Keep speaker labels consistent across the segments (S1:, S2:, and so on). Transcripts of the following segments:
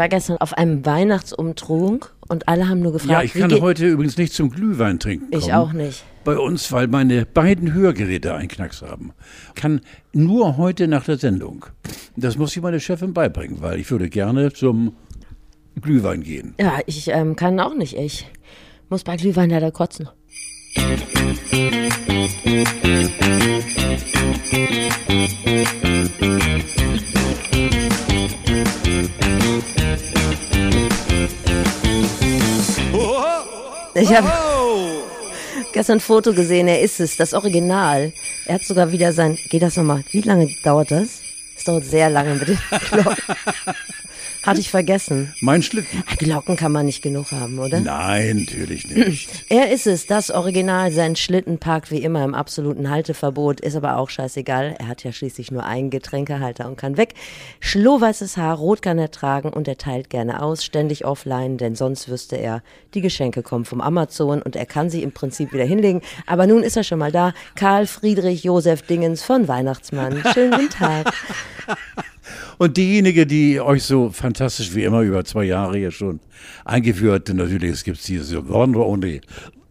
S1: war gestern auf einem Weihnachtsumtrunk und alle haben nur gefragt,
S2: Ja, ich kann heute übrigens nicht zum Glühwein trinken.
S1: Ich
S2: kommen.
S1: auch nicht.
S2: Bei uns, weil meine beiden Hörgeräte einen Knacks haben. Kann nur heute nach der Sendung. Das muss ich meine Chefin beibringen, weil ich würde gerne zum Glühwein gehen.
S1: Ja, ich ähm, kann auch nicht. Ich muss bei Glühwein leider kotzen. Ich habe gestern ein Foto gesehen, er ist es, das Original. Er hat sogar wieder sein. Geht das nochmal? Wie lange dauert das? Es dauert sehr lange mit den Glocken. Hatte ich vergessen.
S2: Mein Schlitten.
S1: Glocken kann man nicht genug haben, oder?
S2: Nein, natürlich nicht.
S1: Er ist es, das Original. Sein Schlitten parkt wie immer im absoluten Halteverbot, ist aber auch scheißegal. Er hat ja schließlich nur einen Getränkehalter und kann weg. Schlohweißes Haar, rot kann er tragen und er teilt gerne aus, ständig offline, denn sonst wüsste er, die Geschenke kommen vom Amazon und er kann sie im Prinzip wieder hinlegen. Aber nun ist er schon mal da. Karl Friedrich Josef Dingens von Weihnachtsmann. Schönen guten Tag.
S2: Und diejenige, die euch so fantastisch wie immer über zwei Jahre hier schon eingeführt, hat, natürlich, es gibt diese Wonder Only,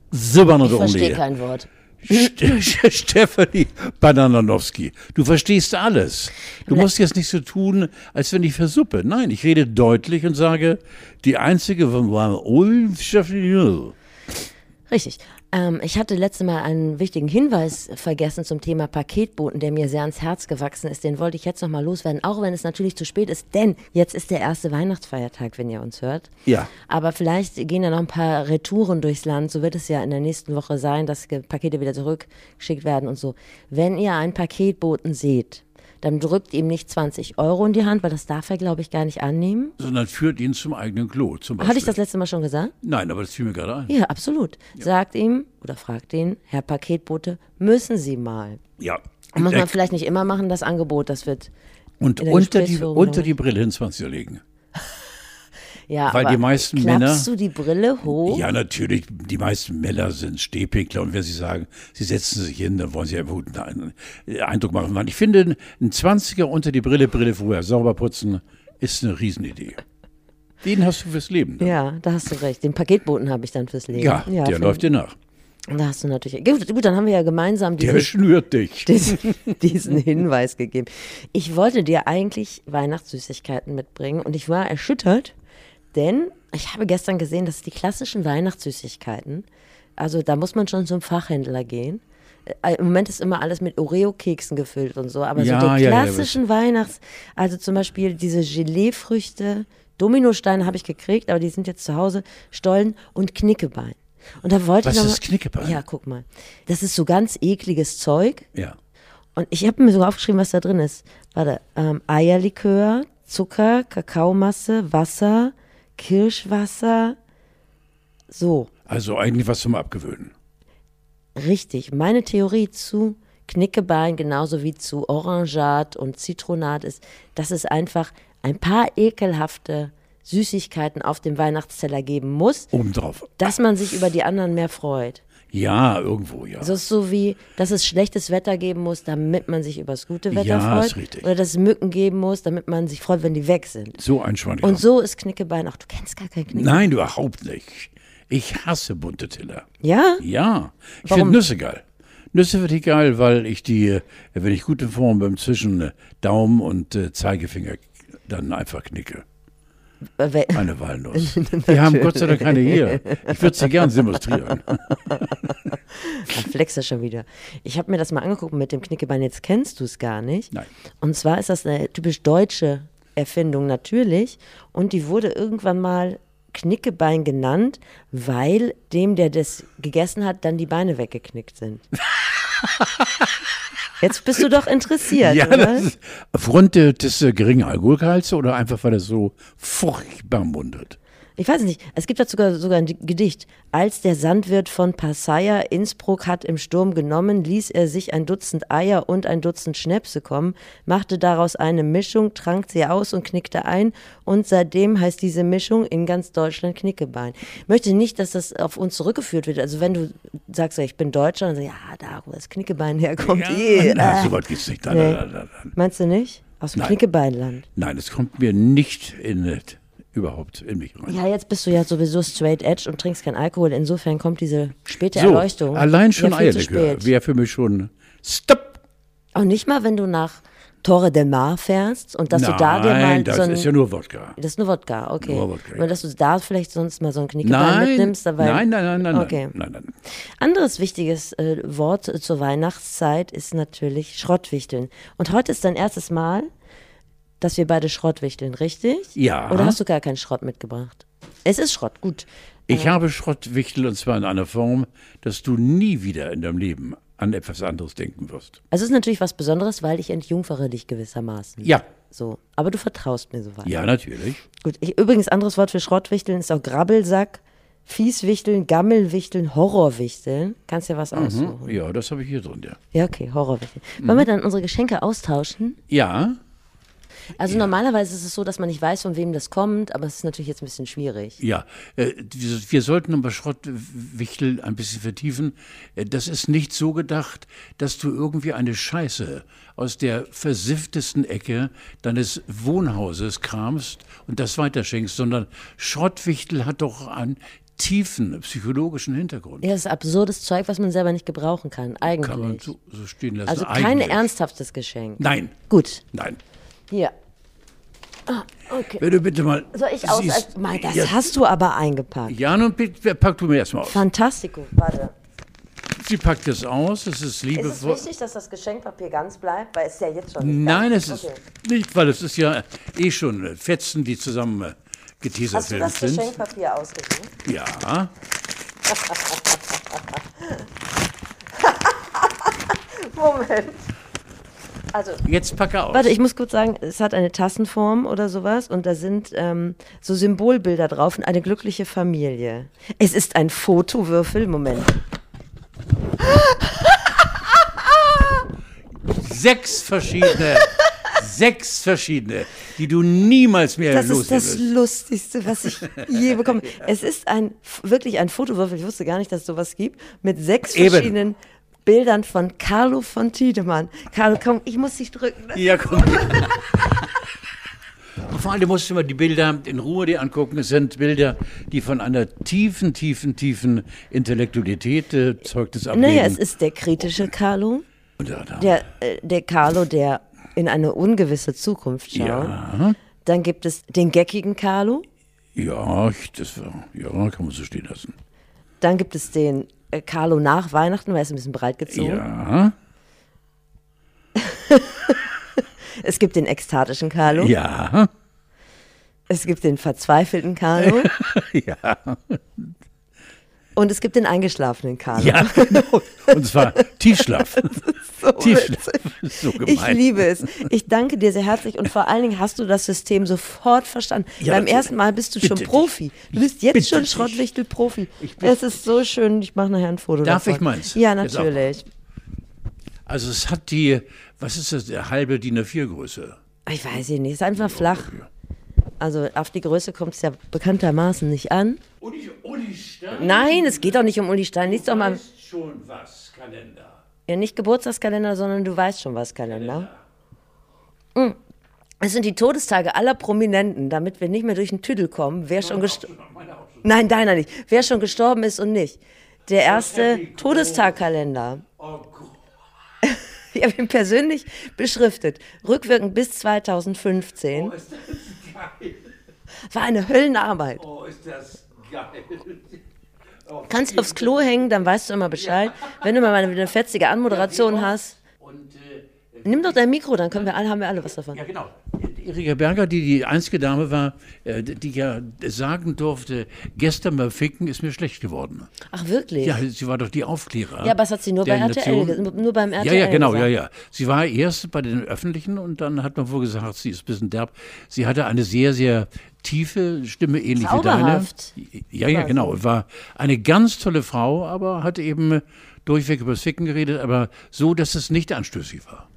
S2: The Wonder
S1: Ich verstehe
S2: Only.
S1: kein Wort.
S2: St- Stefanie Bananowski, du verstehst alles. Du musst jetzt nicht so tun, als wenn ich versuppe. Nein, ich rede deutlich und sage, die einzige war Ulf Stefanie.
S1: Richtig. Ähm, ich hatte letzte Mal einen wichtigen Hinweis vergessen zum Thema Paketboten, der mir sehr ans Herz gewachsen ist. Den wollte ich jetzt nochmal loswerden, auch wenn es natürlich zu spät ist, denn jetzt ist der erste Weihnachtsfeiertag, wenn ihr uns hört.
S2: Ja.
S1: Aber vielleicht gehen ja noch ein paar Retouren durchs Land. So wird es ja in der nächsten Woche sein, dass Pakete wieder zurückgeschickt werden und so. Wenn ihr einen Paketboten seht, dann drückt ihm nicht 20 Euro in die Hand, weil das darf er, glaube ich, gar nicht annehmen.
S2: Sondern führt ihn zum eigenen Klo. Zum Beispiel.
S1: Hatte ich das letzte Mal schon gesagt?
S2: Nein, aber das fiel mir gerade ein.
S1: Ja, absolut. Sagt ihm oder fragt ihn, Herr Paketbote, müssen Sie mal.
S2: Ja.
S1: Und muss
S2: Äh,
S1: man vielleicht nicht immer machen, das Angebot, das wird.
S2: und unter die, unter die Brille ins 20er legen.
S1: Ja,
S2: Weil
S1: aber
S2: die meisten
S1: klappst
S2: Männer-
S1: du die Brille hoch?
S2: Ja, natürlich. Die meisten Männer sind Stehpinkler und wenn sie sagen, sie setzen sich hin, dann wollen sie einen einen Eindruck machen. Ich finde, ein 20er unter die Brille, Brille vorher sauber putzen, ist eine Riesenidee. Den hast du fürs Leben. dann.
S1: Ja, da hast du recht. Den Paketboten habe ich dann fürs Leben.
S2: Ja, der
S1: find-
S2: läuft dir nach.
S1: Da hast du natürlich. Gut, dann haben wir ja gemeinsam
S2: Der
S1: diese,
S2: schnürt dich.
S1: diesen, diesen Hinweis gegeben. Ich wollte dir eigentlich Weihnachtssüßigkeiten mitbringen und ich war erschüttert, denn ich habe gestern gesehen, dass die klassischen Weihnachtssüßigkeiten, also da muss man schon zum Fachhändler gehen. Äh, Im Moment ist immer alles mit Oreo-Keksen gefüllt und so, aber
S2: Ja,
S1: so die
S2: ja, ja,
S1: klassischen Weihnachts-, also zum Beispiel diese Gelee-Früchte, Dominosteine habe ich gekriegt, aber die sind jetzt zu Hause, Stollen und Knickebein. Und da wollte
S2: Was
S1: ich noch
S2: ist Knickebein?
S1: Ja, guck mal. Das ist so ganz ekliges Zeug.
S2: Ja.
S1: Und ich habe mir sogar aufgeschrieben, was da drin ist. Warte, ähm, Eierlikör, Zucker, Kakaomasse, Wasser, Kirschwasser. So,
S2: Also eigentlich was zum Abgewöhnen.
S1: richtig. Meine Theorie zu Knickebein genauso wie zu Orangat und Zitronat ist, dass es einfach ein paar ekelhafte Süßigkeiten auf dem Weihnachtsteller geben muss,
S2: Obendrauf.
S1: dass man sich über die anderen mehr freut.
S2: Ja, irgendwo, ja.
S1: Das ist so wie, dass es schlechtes Wetter geben muss, damit man sich über das gute Wetter
S2: Ja,
S1: freut.
S2: ist richtig.
S1: Oder dass es Mücken geben muss, damit man sich freut, wenn die weg sind.
S2: So ein Schwein.
S1: Und so ist Knickebein. Ach, du kennst gar kein Knickebein.
S2: Nein, überhaupt nicht. Ich hasse bunte Teller.
S1: Ja?
S2: Ja, ich finde Nüsse geil. Nüsse finde ich geil, weil ich die, wenn ich gut in Form bin, zwischen äh, Daumen und äh, Zeigefinger dann einfach knicke. Eine Walnuss. Wir haben Gott sei Dank keine hier. Ich würde sie gern demonstrieren.
S1: Ach, flex das schon wieder. Ich habe mir das mal angeguckt mit dem Knickebein. Jetzt kennst du es gar nicht.
S2: Nein.
S1: Und zwar ist das eine typisch deutsche Erfindung natürlich. Und die wurde irgendwann mal Knickebein genannt, weil dem, der das gegessen hat, dann die Beine weggeknickt sind. Jetzt bist du doch interessiert,
S2: Ja,
S1: oder?
S2: ist aufgrund de- des äh, geringen Alkoholgehalts oder einfach, weil es so furchtbar mundet.
S1: Ich weiß nicht, es gibt dazu sogar, sogar ein Gedicht. Als der Sandwirt von Passaya Innsbruck hat im Sturm genommen, ließ er sich ein Dutzend Eier und ein Dutzend Schnäpse kommen, machte daraus eine Mischung, trank sie aus und knickte ein. Und seitdem heißt diese Mischung in ganz Deutschland Knickebein. Ich möchte nicht, dass das auf uns zurückgeführt wird. Also wenn du sagst, ja, ich bin Deutscher, dann sagst du, ja, da, wo das Knickebein herkommt. eh,
S2: na, so weit geht's nicht. Nein,
S1: Nee.
S2: nein, nein.
S1: Meinst du nicht? Aus dem
S2: Nein.
S1: Knickebeinland.
S2: Nein, es kommt mir nicht in, überhaupt in mich rein.
S1: Ja, jetzt bist du ja sowieso straight edge und trinkst keinen Alkohol. Insofern kommt diese späte
S2: so,
S1: Erleuchtung.
S2: allein schon Eierlikör wäre für mich schon Stopp!
S1: Auch nicht mal, wenn du nach Torre del Mar fährst und dass
S2: Nein,
S1: du da dir mal
S2: das
S1: so ein,
S2: ist ja nur Wodka.
S1: Das ist nur Wodka, okay.
S2: Nur Wodka, ja.
S1: dass du da vielleicht sonst mal so einen Knickebein
S2: Nein,
S1: mitnimmst. Dabei,
S2: nein, nein, nein, nein,
S1: Okay.
S2: nein, nein, nein.
S1: Anderes wichtiges äh, Wort zur Weihnachtszeit ist natürlich Schrottwichteln. Und heute ist dein erstes Mal, dass wir beide Schrottwichteln, richtig?
S2: Ja.
S1: Oder hast du gar keinen Schrott mitgebracht? Es ist Schrott, gut.
S2: Ich habe Schrottwichtel und zwar in einer Form, dass du nie wieder in deinem Leben an etwas anderes denken wirst.
S1: Also es ist natürlich was Besonderes, weil ich entjungfere dich gewissermaßen.
S2: Ja,
S1: So, aber du vertraust mir soweit.
S2: ja, natürlich.
S1: Gut, ich, übrigens, anderes Wort für Schrottwichteln ist auch Grabbelsack, Fieswichteln, Gammelwichteln, Horrorwichteln. Kannst ja was aussuchen.
S2: Ja, das habe ich hier drin, ja.
S1: Ja, okay, Horrorwichteln. Wollen wir dann unsere Geschenke austauschen?
S2: Ja,
S1: Also normalerweise ist es so, dass man nicht weiß, von wem das kommt, aber es ist natürlich jetzt ein bisschen schwierig.
S2: ja. Äh, wir, sollten aber Schrottwichtel ein bisschen vertiefen. Äh, Das ist nicht so gedacht, dass du irgendwie eine Scheiße aus der versifftesten Ecke deines Wohnhauses kramst und das weiterschenkst, sondern Schrottwichtel hat doch einen tiefen psychologischen Hintergrund.
S1: Ja, das ist absurdes Zeug, was man selber nicht gebrauchen kann, eigentlich.
S2: Kann man so, so stehen lassen.
S1: also kein
S2: Eigentlich.
S1: ernsthaftes Geschenk.
S2: Nein,
S1: Gut,
S2: nein.
S1: Hier. Ah, okay.
S2: Du bitte mal.
S1: Soll ich aus?
S2: siehst-
S1: das
S2: ja,
S1: hast du aber eingepackt.
S2: ja, nun bitte, pack du mir erstmal aus.
S1: Fantastico. Warte.
S2: Sie packt es aus, es ist
S1: Ist es
S2: liebevoll.
S1: wichtig, dass das Geschenkpapier ganz bleibt? Weil es ist ja jetzt schon
S2: Nein, es ist
S1: Okay.
S2: nicht, weil es ist ja eh schon äh, Fetzen, die zusammen äh, geteasert
S1: Hast du
S2: werden
S1: das
S2: sind.
S1: Geschenkpapier ausgesucht?
S2: Ja,
S1: Moment. Also,
S2: jetzt packe aus.
S1: warte, ich muss kurz sagen, es hat eine Tassenform oder sowas und da sind ähm, so Symbolbilder drauf und eine glückliche Familie. Es ist ein Fotowürfel. Moment.
S2: Sechs verschiedene, sechs verschiedene, die du niemals mehr
S1: Das ist
S2: loswerden
S1: das. Lustigste, was ich je bekomme. Es ist ein wirklich ein Fotowürfel. Ich wusste gar nicht, dass es sowas gibt. Mit sechs
S2: Eben.
S1: verschiedenen Bildern von Carlo von Tiedemann. Carlo, komm, ich muss dich drücken.
S2: Ja, komm. Vor allem musst du mal die Bilder in Ruhe dir angucken. Es sind Bilder, die von einer tiefen, tiefen, tiefen Intellektualität äh, Zeugnis ablegen.
S1: Naja, es ist der kritische Carlo.
S2: Und da- da-
S1: Der, äh, der Carlo, der in eine ungewisse Zukunft schaut.
S2: ja,
S1: Dann gibt es den geckigen Carlo.
S2: ja, ich, das war, ja, kann man so stehen lassen.
S1: Dann gibt es den Carlo nach Weihnachten, weil er ist ein bisschen breit gezogen.
S2: Ja,
S1: Es gibt den ekstatischen Carlo.
S2: ja,
S1: Es gibt den verzweifelten Carlo.
S2: ja,
S1: und es gibt den eingeschlafenen Carlo.
S2: ja, genau. Und zwar Tiefschlaf.
S1: So
S2: Tiefschlaf. So
S1: Ich
S2: gemein.
S1: liebe es. Ich danke dir sehr herzlich und vor allen Dingen hast du das System sofort verstanden.
S2: Ja,
S1: Beim ersten Mal bist du schon
S2: dich.
S1: Profi. Du bist jetzt schon. Schrottwichtel-Profi.
S2: Ich
S1: Es ist so schön. Ich mache nachher ein Foto
S2: Darf
S1: davon.
S2: ich meins?
S1: Ja, natürlich.
S2: Also es hat die, was ist das, der halbe DIN A4-Größe.
S1: Ich weiß nicht, es ist einfach flach. Also auf die Größe kommt es ja bekanntermaßen nicht an.
S2: Uli, Uli Stein
S1: Nein, es geht doch nicht um Uli Stein. Lies doch mal,
S2: weiß schon was, Kalender.
S1: ja nicht Geburtstagskalender, sondern du weißt schon was, Kalender. Mm. Es sind die Todestage aller Prominenten, damit wir nicht mehr durch den Tüdel kommen, wer schon gestorben Nein, deiner nicht. Wer schon gestorben ist und nicht. Der erste Todestagkalender.
S2: Oh Gott.
S1: Ich habe ihn persönlich beschriftet. Rückwirkend bis 2015.
S2: ist das geil.
S1: War eine Höllenarbeit.
S2: Oh, ist das geil. Oh,
S1: Kannst du aufs Klo hängen, dann weißt du immer Bescheid. Wenn du mal eine, fetzige Anmoderation hast,
S2: Und äh,
S1: nimm doch dein Mikro, dann können wir alle, haben wir alle was davon.
S2: ja, genau. Erika Berger, die die einzige Dame war, äh, die ja sagen durfte, gestern beim Ficken ist mir schlecht geworden.
S1: Ach, wirklich?
S2: Ja, sie war doch die Aufklärer.
S1: Ja, aber das hat sie nur bei RTL,
S2: Nation.
S1: nur beim
S2: Ja,
S1: RTL
S2: ja, genau,
S1: gesagt.
S2: ja, ja. Sie war erst bei den Öffentlichen und dann hat man wohl gesagt, sie ist ein bisschen derb. Sie hatte eine sehr, sehr tiefe Stimme, ähnlich wie deine. Ja, ja, genau. War eine ganz tolle Frau, aber hat eben durchweg über das Ficken geredet, aber so, dass es nicht anstößig war.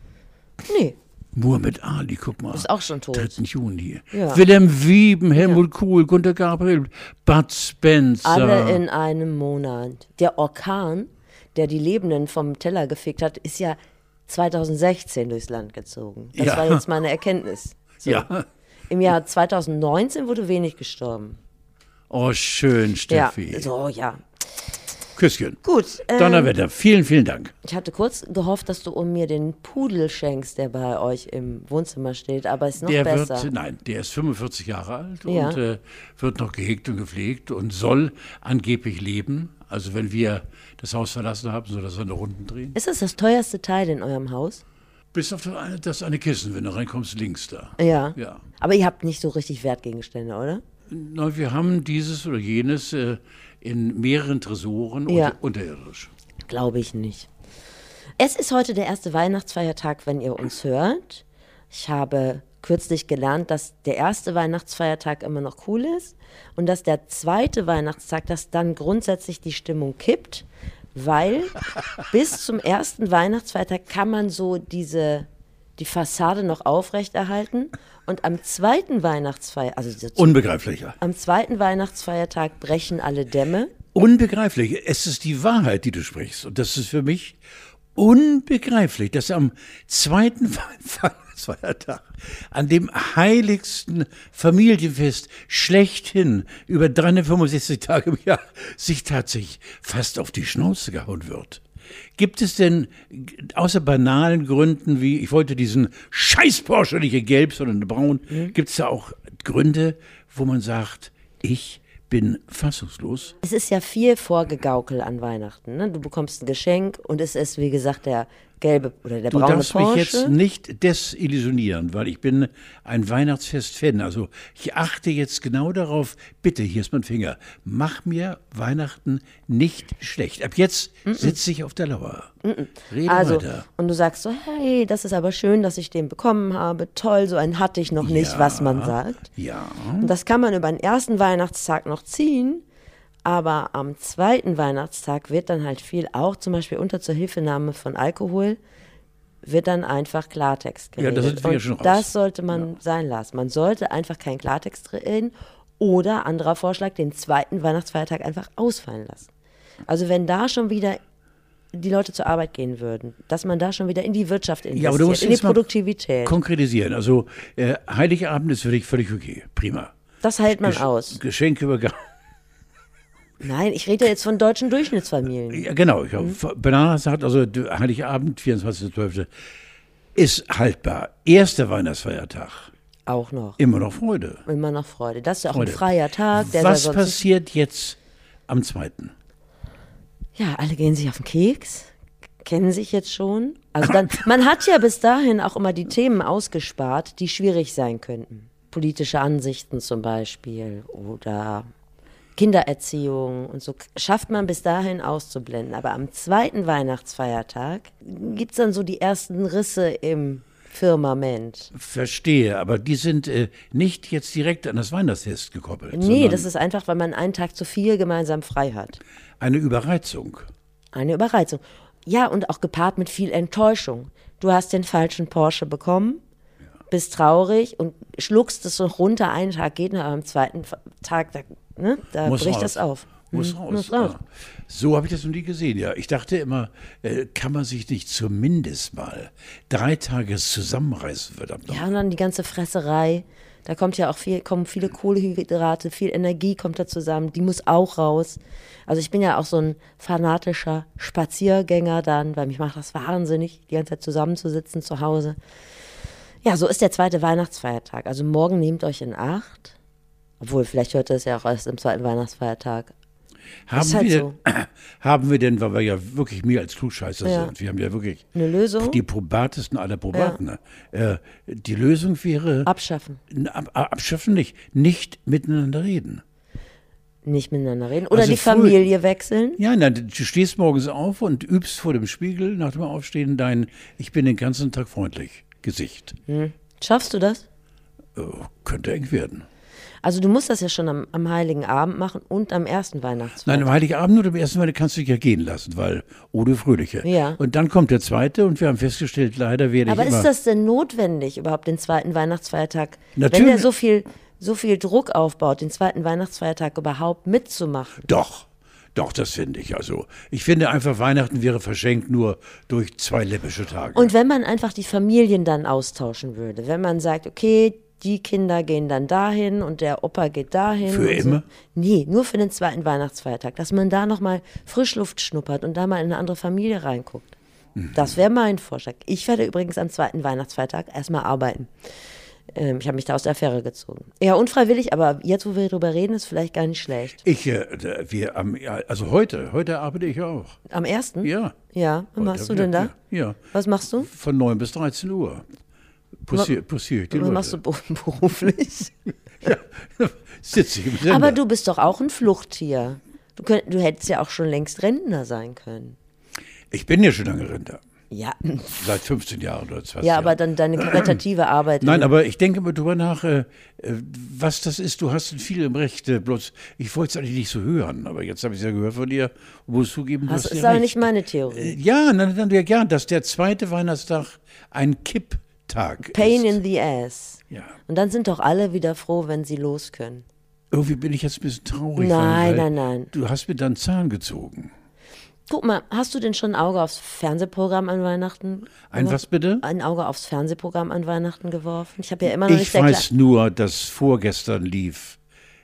S1: Nee,
S2: Muhammad Ali, guck mal.
S1: ist auch schon tot.
S2: 3. Juni.
S1: Ja.
S2: Wilhelm Wieben, Helmut Kohl, Gunter Gabriel, Bud Spencer.
S1: Alle in einem Monat. Der Orkan, der die Lebenden vom Teller gefickt hat, ist ja 2016 durchs Land gezogen. Das
S2: Ja.
S1: war jetzt meine Erkenntnis. So.
S2: ja,
S1: Im Jahr 2019 wurde wenig gestorben.
S2: Oh, schön, Steffi.
S1: Ja, so, ja.
S2: Küsschen.
S1: Gut. ähm,
S2: Donnerwetter, vielen, vielen Dank.
S1: Ich hatte kurz gehofft, dass du um mir den Pudel schenkst, der bei euch im Wohnzimmer steht, aber ist noch
S2: Der
S1: besser.
S2: wird, nein, der ist 45 Jahre alt
S1: Ja.
S2: und äh, wird noch gehegt und gepflegt und soll angeblich leben. Also wenn wir das Haus verlassen haben, soll er seine Runden drehen.
S1: Ist das das teuerste Teil in eurem Haus?
S2: Bis auf das eine, das eine Kissen, wenn du reinkommst, links da.
S1: Ja.
S2: Ja.
S1: Aber ihr habt nicht so richtig Wertgegenstände, oder?
S2: Na, wir haben dieses oder jenes äh, in mehreren Tresoren
S1: Ja.
S2: unter, unterirdisch.
S1: Glaube ich nicht. Es ist heute der erste Weihnachtsfeiertag, wenn ihr uns hört. Ich habe kürzlich gelernt, dass der erste Weihnachtsfeiertag immer noch cool ist und dass der zweite Weihnachtstag, dass dann grundsätzlich die Stimmung kippt, weil bis zum ersten Weihnachtsfeiertag kann man so diese die Fassade noch aufrechterhalten und am zweiten Weihnachtsfeiertag, also dieser-
S2: Unbegreiflich.
S1: am zweiten Weihnachtsfeiertag brechen alle Dämme.
S2: Unbegreiflich. Es ist die Wahrheit, die du sprichst. Und das ist für mich unbegreiflich, dass am zweiten Weihnachtsfeiertag, an dem heiligsten Familienfest schlechthin über 365 Tage im Jahr, sich tatsächlich fast auf die Schnauze gehauen wird. Gibt es denn außer banalen Gründen wie, ich wollte diesen scheiß Porsche nicht in gelb, sondern in braun, gibt es da auch Gründe, wo man sagt, ich bin fassungslos?
S1: Es ist ja viel Vorgegaukel an Weihnachten. Ne? Du bekommst ein Geschenk und es ist, wie gesagt, der gelbe oder der
S2: Du
S1: braune
S2: darfst mich
S1: Porsche.
S2: jetzt nicht desillusionieren, weil ich bin ein Weihnachtsfest-Fan. Also ich achte jetzt genau darauf, bitte, hier ist mein Finger, mach mir Weihnachten nicht schlecht. Ab jetzt sitze ich auf der Lauer. Rede
S1: also,
S2: weiter.
S1: und du sagst so, hey, das ist aber schön, dass ich den bekommen habe. Toll, so einen hatte ich noch nicht,
S2: Ja.
S1: was man sagt.
S2: Ja,
S1: Und das kann man über den ersten Weihnachtstag noch ziehen. Aber am zweiten Weihnachtstag wird dann halt viel, auch zum Beispiel unter Zuhilfenahme von Alkohol, wird dann einfach Klartext
S2: Ja,
S1: geredet.
S2: da sind wir ja schon raus.
S1: das sollte man sein lassen. Man sollte einfach keinen Klartext reden oder, anderer Vorschlag, den zweiten Weihnachtsfeiertag einfach ausfallen lassen. Also wenn da schon wieder die Leute zur Arbeit gehen würden, dass man da schon wieder in die Wirtschaft investiert,
S2: ja aber du musst
S1: in die Produktivität.
S2: konkretisieren. Also äh, Heiligabend ist für dich völlig okay, prima.
S1: Das hält man
S2: Gesch-
S1: aus.
S2: Geschenkübergabe.
S1: Nein, ich rede jetzt von deutschen Durchschnittsfamilien.
S2: Ja, genau. Ich
S1: Mhm.
S2: hab, Banana sagt also, Heiligabend, 24.12. ist haltbar. Erster Weihnachtsfeiertag.
S1: Auch noch.
S2: Immer noch Freude.
S1: Immer noch Freude. Das ist ja auch
S2: Freude.
S1: ein freier Tag. Der
S2: Was passiert jetzt am zweiten?
S1: Ja, alle gehen sich auf den Keks, kennen sich jetzt schon. Also dann, man hat ja bis dahin auch immer die Themen ausgespart, die schwierig sein könnten. Politische Ansichten zum Beispiel oder Kindererziehung und so schafft man bis dahin auszublenden. Aber am zweiten Weihnachtsfeiertag gibt es dann so die ersten Risse im Firmament.
S2: Verstehe, aber die sind äh, nicht jetzt direkt an das Weihnachtsfest gekoppelt.
S1: Nee, das ist einfach, weil man einen Tag zu viel gemeinsam frei hat.
S2: eine Überreizung.
S1: Eine Überreizung. Ja, und auch gepaart mit viel Enttäuschung. Du hast den falschen Porsche bekommen, bist traurig und schluckst es so runter. Einen Tag geht noch, aber am zweiten Tag, da, ne, da
S2: Muss
S1: bricht
S2: raus.
S1: das auf.
S2: Muss
S1: Mhm,
S2: raus.
S1: Muss raus.
S2: Ja. So habe ich das noch nie gesehen. Ja, ich dachte immer, äh, kann man sich nicht zumindest mal drei Tage zusammenreißen, verdammt.
S1: Ja, und dann die ganze Fresserei. Da kommt ja auch viel, kommen viele Kohlehydrate, viel Energie kommt da zusammen. Die muss auch raus. Also ich bin ja auch so ein fanatischer Spaziergänger dann, weil mich macht das wahnsinnig, die ganze Zeit zusammenzusitzen zu Hause. Ja, so ist der zweite Weihnachtsfeiertag. Also morgen nehmt euch in Acht. Obwohl, vielleicht hört ihr es ja auch erst im zweiten Weihnachtsfeiertag.
S2: Haben,
S1: halt
S2: wir,
S1: so.
S2: haben wir denn, weil wir ja wirklich mehr als Klugscheißer
S1: Ja.
S2: sind, wir haben ja wirklich
S1: Eine Lösung?
S2: die probatesten aller Probaten. ne? Äh, die Lösung wäre,
S1: Abschaffen.
S2: ab, abschaffen nicht, nicht miteinander reden.
S1: Nicht miteinander reden. Oder
S2: Also
S1: die
S2: früh-
S1: Familie wechseln.
S2: Ja, nein, du stehst morgens auf und übst vor dem Spiegel nach dem Aufstehen dein Ich bin den ganzen Tag freundlich Gesicht.
S1: Schaffst du das?
S2: Äh, könnte eng werden.
S1: Also du musst das ja schon am, am Heiligen Abend machen und am ersten Weihnachtsfeiertag.
S2: Nein, am Heiligabend oder am ersten Mal kannst du dich ja gehen lassen, weil Ode Fröhliche.
S1: Ja.
S2: Und dann kommt der zweite und wir haben festgestellt, leider werde
S1: Aber
S2: ich immer...
S1: ist das denn notwendig, überhaupt den zweiten Weihnachtsfeiertag, wenn
S2: Natürlich.
S1: der so viel, so viel Druck aufbaut, den zweiten Weihnachtsfeiertag überhaupt mitzumachen?
S2: Doch, doch, das finde ich. Also, ich finde einfach, Weihnachten wäre verschenkt nur durch zwei läppische Tage.
S1: Und wenn man einfach die Familien dann austauschen würde, wenn man sagt, okay, die Kinder gehen dann dahin und der Opa geht dahin.
S2: Für immer?
S1: So. Nee, nur für den zweiten Weihnachtsfeiertag, dass man da nochmal Frischluft schnuppert und da mal in eine andere Familie reinguckt.
S2: Mhm.
S1: Das wäre mein Vorschlag. Ich werde übrigens am zweiten Weihnachtsfeiertag erstmal arbeiten. Ähm, ich habe mich da aus der Affäre gezogen. Ja, unfreiwillig, aber jetzt, wo wir drüber reden, ist vielleicht gar nicht schlecht.
S2: Ich, äh, wir, am, also heute, heute arbeite ich auch.
S1: Am ersten?
S2: Ja.
S1: Ja, was machst du denn da?
S2: Ja. ja.
S1: Was machst du?
S2: Von 9 bis 13 Uhr. Die
S1: Was machst du beru- beruflich?
S2: Ja, sitze ich im Sender.
S1: aber du bist doch auch ein Fluchttier. Du, könnt, du hättest ja auch schon längst Rentner sein können.
S2: ich bin ja schon lange Rinder.
S1: Ja,
S2: Seit 15 Jahren oder 20
S1: ja aber dann deine karitative Arbeit.
S2: Nein, aber ich denke mal drüber nach, äh, äh, was das ist. Du hast viel im Recht. Äh, bloß, ich wollte es eigentlich nicht so hören, aber jetzt habe ich es ja gehört von dir. Und muss zugeben, du
S1: das ist
S2: ja
S1: aber nicht meine Theorie.
S2: Äh, Ja, dann, dann ja gern, dass der zweite Weihnachtstag ein Kipptag
S1: Pain
S2: ist.
S1: in the ass.
S2: ja.
S1: Und dann sind doch alle wieder froh, wenn sie los können.
S2: Irgendwie bin ich jetzt ein bisschen traurig.
S1: Nein, nein, nein.
S2: Du hast mir dann Zahn gezogen.
S1: Guck mal, hast du denn schon ein Auge aufs Fernsehprogramm an Weihnachten?
S2: Ein was bitte?
S1: Ein Auge aufs Fernsehprogramm an Weihnachten geworfen? Ich habe ja immer noch
S2: Ich
S1: nicht der
S2: weiß nur, dass vorgestern lief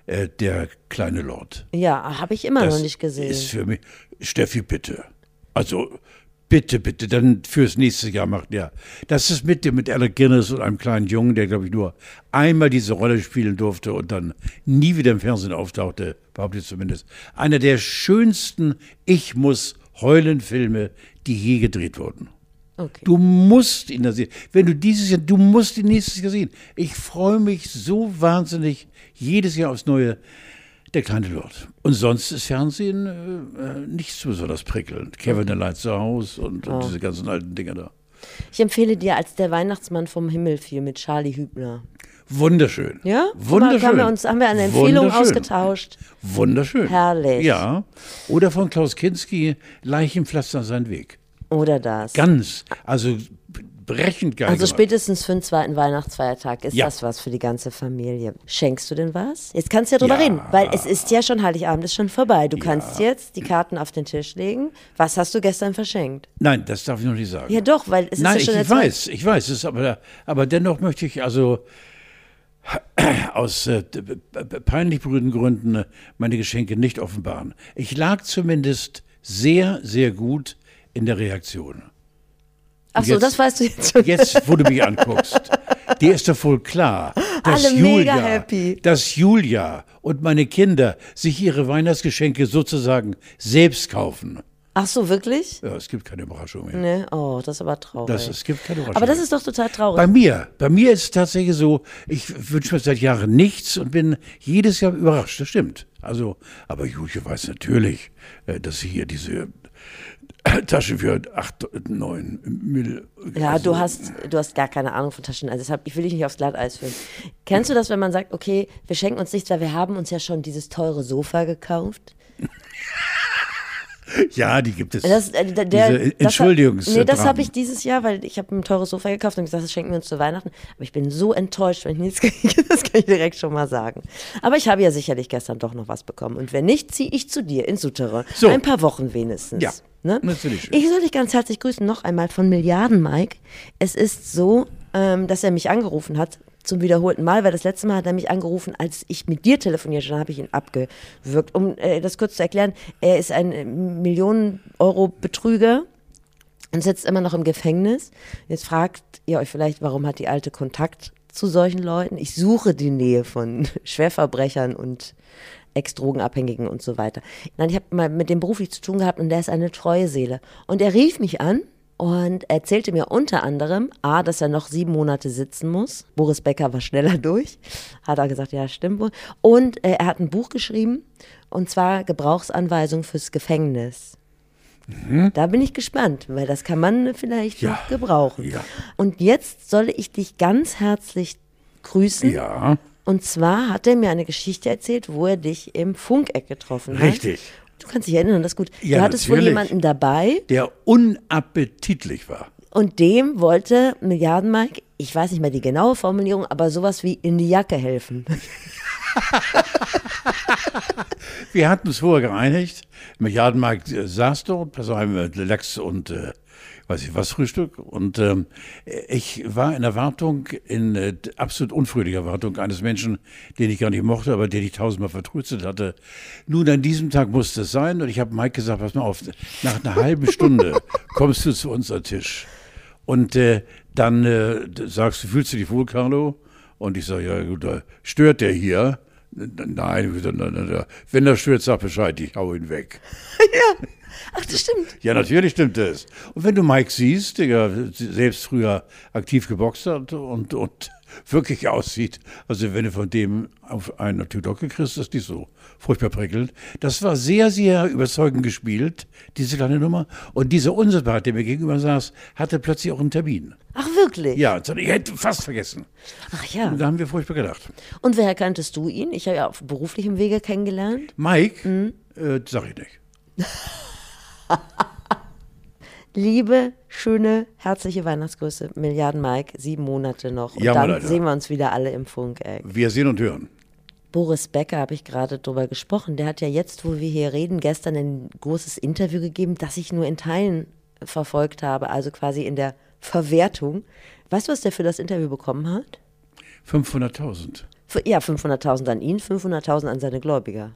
S2: äh, der kleine Lord.
S1: Ja, habe ich immer
S2: Das
S1: noch nicht gesehen.
S2: ist für mich. Steffi, bitte. Also, bitte, bitte, dann fürs nächste Jahr macht ja. Das ist mit dem, mit Alec Guinness und einem kleinen Jungen, der, glaube ich, nur einmal diese Rolle spielen durfte und dann nie wieder im Fernsehen auftauchte, behaupte ich zumindest. Einer der schönsten Ich muss heulen Filme, die je gedreht wurden.
S1: Okay.
S2: Du musst ihn da sehen. Wenn du dieses Jahr, du musst ihn nächstes Jahr sehen. Ich freue mich so wahnsinnig jedes Jahr aufs Neue. Der kleine Lord. Und sonst ist Fernsehen äh, äh, nicht so besonders prickelnd. Kevin allein zu Hause und, und diese ganzen alten Dinger da.
S1: Ich empfehle dir, als der Weihnachtsmann vom Himmel fiel mit Charlie Hübner.
S2: Wunderschön.
S1: Ja?
S2: Wunderschön.
S1: Haben wir, uns, haben wir eine Empfehlung ausgetauscht?
S2: Wunderschön.
S1: Herrlich.
S2: Ja. Oder von Klaus Kinski, Leichenpflaster sein Weg.
S1: Oder das?
S2: Ganz, also brechend geil.
S1: Also
S2: gemacht.
S1: spätestens für den zweiten Weihnachtsfeiertag ist
S2: Ja.
S1: das was für die ganze Familie. Schenkst du denn was? Jetzt kannst du ja drüber
S2: Ja.
S1: reden, weil es ist ja schon Heiligabend, ist schon vorbei. Du kannst jetzt die Karten auf den Tisch legen. Was hast du gestern verschenkt?
S2: Nein, das darf ich noch nicht sagen.
S1: Ja doch, weil es
S2: Nein,
S1: ist ja schon
S2: ich, ich weiß, ich weiß, es aber, aber dennoch möchte ich also aus äh, peinlich berührten Gründen äh, meine Geschenke nicht offenbaren. Ich lag zumindest sehr, sehr gut in der Reaktion.
S1: Ach so,
S2: jetzt-
S1: das weißt du jetzt schon.
S2: Jetzt, wo du mich anguckst, dir ist doch wohl klar, dass
S1: Alle mega
S2: Julia,
S1: happy.
S2: dass Julia und meine Kinder sich ihre Weihnachtsgeschenke sozusagen selbst kaufen.
S1: Ach so, wirklich?
S2: Ja, es gibt keine Überraschung mehr.
S1: Ne? Oh, das ist aber traurig.
S2: Das, es gibt keine Überraschung
S1: aber das ist doch total traurig.
S2: Bei mir, bei mir ist es tatsächlich so, ich wünsche mir seit Jahren nichts und bin jedes Jahr überrascht, das stimmt. Also, aber Julia weiß natürlich, äh, dass sie hier diese Tasche für 8, 9 Mill.
S1: Ja,
S2: also,
S1: du hast, du hast gar keine Ahnung von Taschen. Also deshalb, ich will dich nicht aufs Glatteis führen. Kennst du das, wenn man sagt, okay, wir schenken uns nichts, weil wir haben uns ja schon dieses teure Sofa gekauft?
S2: Ja, die gibt es.
S1: Das, äh, der,
S2: diese Entschuldigungs.
S1: Nee, das habe ich dieses Jahr, weil ich habe ein teures Sofa gekauft und gesagt, das schenken wir uns zu Weihnachten. Aber ich bin so enttäuscht, wenn ich nichts kriege. Das kann ich direkt schon mal sagen. Aber ich habe ja sicherlich gestern doch noch was bekommen. Und wenn nicht, ziehe ich zu dir ins Souterrain.
S2: So.
S1: Ein paar Wochen wenigstens.
S2: Ja,
S1: ne?
S2: natürlich schön.
S1: Ich soll dich ganz herzlich grüßen, noch einmal von Milliarden Mike. Es ist so, ähm, dass er mich angerufen hat zum wiederholten Mal, weil das letzte Mal hat er mich angerufen, als ich mit dir telefonierte, dann habe ich ihn abgewürgt. Um äh, das kurz zu erklären, er ist ein äh, Millionen-Euro-Betrüger und sitzt immer noch im Gefängnis. Jetzt fragt ihr euch vielleicht, warum hat die Alte Kontakt zu solchen Leuten? Ich suche die Nähe von Schwerverbrechern und Ex-Drogenabhängigen und so weiter. Nein, ich habe mal mit dem beruflich zu tun gehabt und der ist eine treue Seele. Und er rief mich an und erzählte mir unter anderem, A, dass er noch sieben Monate sitzen muss. Boris Becker war schneller durch. Hat er gesagt, ja, stimmt wohl. Und äh, er hat ein Buch geschrieben, und zwar Gebrauchsanweisung fürs Gefängnis. Da bin ich gespannt, weil das kann man vielleicht
S2: Ja,
S1: noch gebrauchen.
S2: ja.
S1: Und jetzt soll ich dich ganz herzlich grüßen.
S2: Ja,
S1: Und zwar hat er mir eine Geschichte erzählt, wo er dich im Funkeck getroffen hat.
S2: Richtig.
S1: Du kannst dich erinnern, das ist gut.
S2: Ja,
S1: du hattest wohl jemanden dabei
S2: der unappetitlich war.
S1: und dem wollte Milliarden Mike, ich weiß nicht mehr die genaue Formulierung, aber sowas wie in die Jacke helfen.
S2: Wir hatten uns vorher geeinigt, Milliardenmarkt äh, saß dort äh, Lachs und äh, weiß ich was Frühstück und ähm, ich war in Erwartung, in äh, absolut unfröhlicher Erwartung eines Menschen, den ich gar nicht mochte, aber den ich tausendmal vertröstet hatte. Nun, an diesem Tag musste es sein und ich habe Mike gesagt, pass mal auf, nach einer halben Stunde kommst du zu uns am Tisch und äh, dann äh, sagst du, fühlst du dich wohl, Carlo? Und ich sage, ja gut, stört der hier? Nein, wenn er stört, sag Bescheid, ich hau ihn weg.
S1: ja. Ach, das stimmt.
S2: Ja, natürlich stimmt das. Und wenn du Mike siehst, der selbst früher aktiv geboxt hat und, und wirklich aussieht, also wenn du von dem auf einen Tudocke kriegst, ist die so furchtbar prickelnd. Das war sehr, sehr überzeugend gespielt, diese kleine Nummer. Und dieser Unsichtbare, der mir gegenüber saß, hatte plötzlich auch einen Termin.
S1: Ach, wirklich?
S2: Ja, ich hätte fast vergessen.
S1: Ach ja.
S2: Und da haben wir furchtbar gedacht.
S1: Und woher kanntest du ihn? Ich habe ja auf beruflichem Wege kennengelernt.
S2: Mike? Mhm. Äh, sag ich nicht.
S1: Liebe, schöne, herzliche Weihnachtsgrüße, Milliarden Mike, sieben Monate noch. Und
S2: ja,
S1: dann
S2: Alter.
S1: sehen wir uns wieder alle im Funk-Eck.
S2: Wir sehen und hören.
S1: Boris Becker habe ich gerade drüber gesprochen. Der hat ja jetzt, wo wir hier reden, gestern ein großes Interview gegeben, das ich nur in Teilen verfolgt habe, also quasi in der Verwertung. Weißt du, was der für das Interview bekommen hat?
S2: 500.000.
S1: Ja, 500.000 an ihn, 500.000 an seine Gläubiger.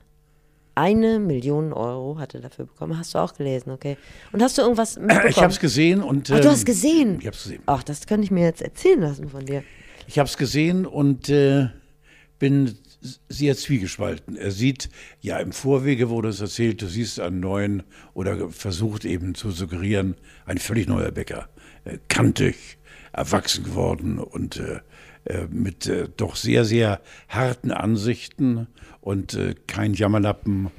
S1: Eine Million Euro hat er dafür bekommen. Hast du auch gelesen, okay? Und hast du irgendwas mitbekommen?
S2: Ich habe es gesehen und.
S1: Ach, du hast gesehen?
S2: Ich habe es gesehen.
S1: Ach, das könnte ich mir jetzt erzählen lassen von dir.
S2: Ich habe es gesehen und äh, bin sehr zwiegespalten. Er sieht, ja, im Vorwege wurde es erzählt, du siehst einen neuen oder versucht eben zu suggerieren, ein völlig neuer Bäcker. Äh, kantig, erwachsen geworden und äh mit äh, doch sehr, sehr harten Ansichten und äh, kein Jammerlappen.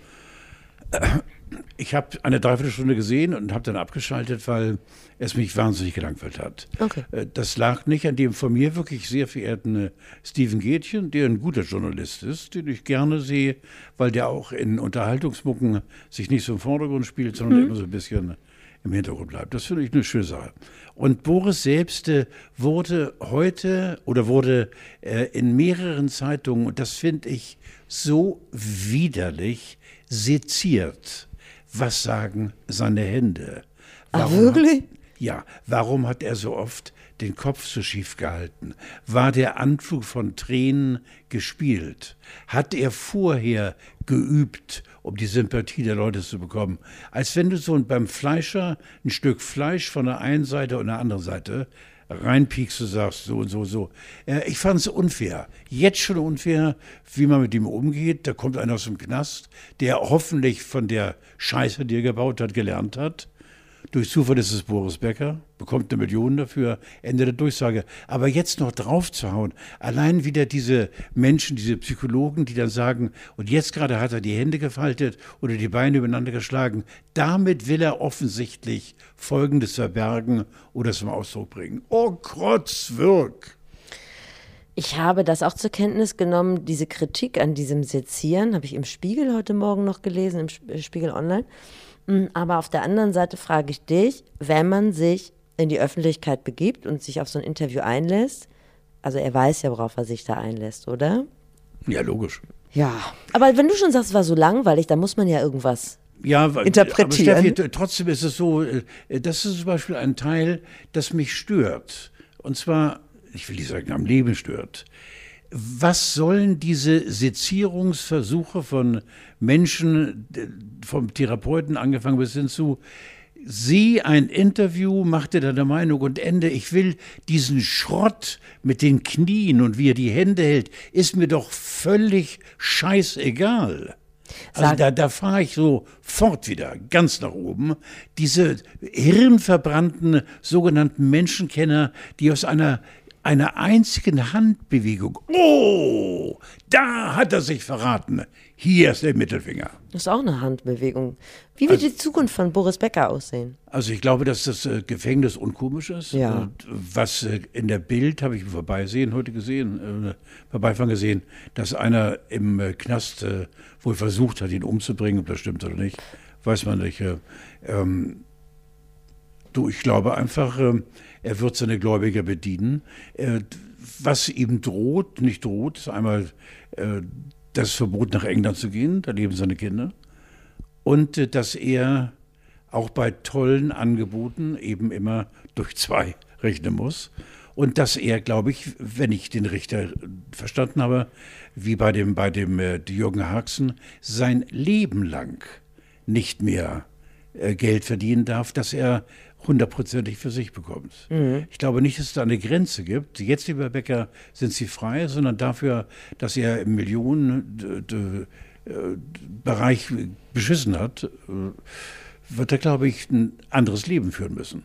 S2: Ich habe eine Dreiviertelstunde gesehen und habe dann abgeschaltet, weil es mich wahnsinnig gelangweilt hat.
S1: Okay.
S2: Äh, das lag nicht an dem von mir wirklich sehr verehrten äh, Steven Gätchen, der ein guter Journalist ist, den ich gerne sehe, weil der auch in Unterhaltungsmucken sich nicht so im Vordergrund spielt, sondern mhm. immer so ein bisschen im Hintergrund bleibt. Das finde ich eine schöne Sache. Und Boris selbst äh, wurde heute oder wurde äh, in mehreren Zeitungen, und das finde ich so widerlich, seziert. Was sagen seine Hände?
S1: Warum Ach, wirklich?
S2: Ja, warum hat er so oft den Kopf so schief gehalten? War der Anflug von Tränen gespielt? Hat er vorher geübt, um die Sympathie der Leute zu bekommen? Als wenn du so beim Fleischer ein Stück Fleisch von der einen Seite und der anderen Seite reinpiekst und sagst so und so, so. Äh, ich fand es unfair. Jetzt schon unfair, wie man mit ihm umgeht. Da kommt einer aus dem Knast, der hoffentlich von der Scheiße, die er gebaut hat, gelernt hat durch Zufall ist es Boris Becker, bekommt eine Million dafür, Ende der Durchsage. Aber jetzt noch draufzuhauen, allein wieder diese Menschen, diese Psychologen, die dann sagen, und jetzt gerade hat er die Hände gefaltet oder die Beine übereinander geschlagen, damit will er offensichtlich Folgendes verbergen oder zum Ausdruck bringen. Oh Krotzwirk!
S1: Ich habe das auch zur Kenntnis genommen, diese Kritik an diesem Sezieren, habe ich im Spiegel heute Morgen noch gelesen, im Spiegel Online. Mm, aber auf der anderen Seite frage ich dich, wenn man sich in die Öffentlichkeit begibt und sich auf so ein Interview einlässt, also er weiß ja, worauf er sich da einlässt, oder?
S2: Ja, logisch.
S1: Ja, aber wenn du schon sagst, es war so langweilig, dann muss man ja irgendwas ja, interpretieren. Aber Steffi,
S2: trotzdem ist es so, äh, das ist zum Beispiel ein Teil, das mich stört. Und zwar, ich will nicht sagen, am Leben stört was sollen diese Sezierungsversuche von Menschen, vom Therapeuten angefangen bis hin zu, Sie ein Interview, machte der Meinung und Ende, ich will diesen Schrott mit den Knien und wie er die Hände hält, ist mir doch völlig scheißegal. Also da, da fahre ich so fort wieder, ganz nach oben. Diese hirnverbrannten sogenannten Menschenkenner, die aus einer einer einzigen Handbewegung. Oh, da hat er sich verraten. Hier ist der Mittelfinger.
S1: Das ist auch eine Handbewegung. Wie wird also, die Zukunft von Boris Becker aussehen?
S2: Also ich glaube, dass das äh, Gefängnis unkomisch ist.
S1: Ja.
S2: was äh, in der Bild habe ich vorbeisehen heute gesehen, äh, vorbeifahren gesehen, dass einer im äh, Knast äh, wohl versucht hat, ihn umzubringen, ob das stimmt oder nicht, weiß man nicht. Äh, ähm, du, ich glaube einfach, ähm, er wird seine Gläubiger bedienen. was ihm droht, nicht droht, ist einmal äh, das Verbot nach England zu gehen, da leben seine Kinder. und äh, dass er auch bei tollen Angeboten eben immer durch zwei rechnen muss. Und dass er, glaube ich, wenn ich den Richter verstanden habe, wie bei dem, bei dem äh, Jürgen Haxen, sein Leben lang nicht mehr Geld verdienen darf, dass er hundertprozentig für sich bekommt. Mhm. Ich glaube nicht, dass es da eine Grenze gibt. Jetzt, lieber Bäcker, sind sie frei, sondern dafür, dass er im Millionenbereich äh, beschissen hat, äh, wird er, glaube ich, ein anderes Leben führen müssen.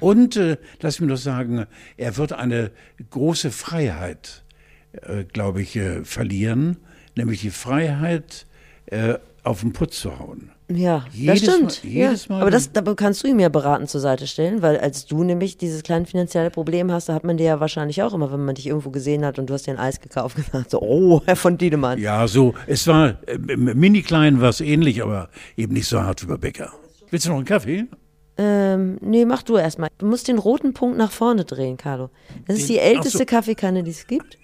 S2: Und äh, lass mich noch sagen, er wird eine große Freiheit, äh, glaube ich, äh, verlieren, nämlich die Freiheit, äh, auf den Putz zu hauen.
S1: Ja, jedes das stimmt. Mal, jedes Mal Aber das, da kannst du ihm ja beratend zur Seite stellen, weil als du nämlich dieses kleine finanzielle Problem hast, da hat man dir ja wahrscheinlich auch immer, wenn man dich irgendwo gesehen hat und du hast dir ein Eis gekauft, gesagt, so, oh, Herr von Diedemann.
S2: Ja, so, es war, äh, mini klein war es ähnlich, aber eben nicht so hart wie bei Bäcker. Willst du noch einen Kaffee?
S1: Ähm, nee, mach du erstmal. Du musst den roten Punkt nach vorne drehen, Carlo. Das ist die älteste so. Kaffeekanne, die es gibt.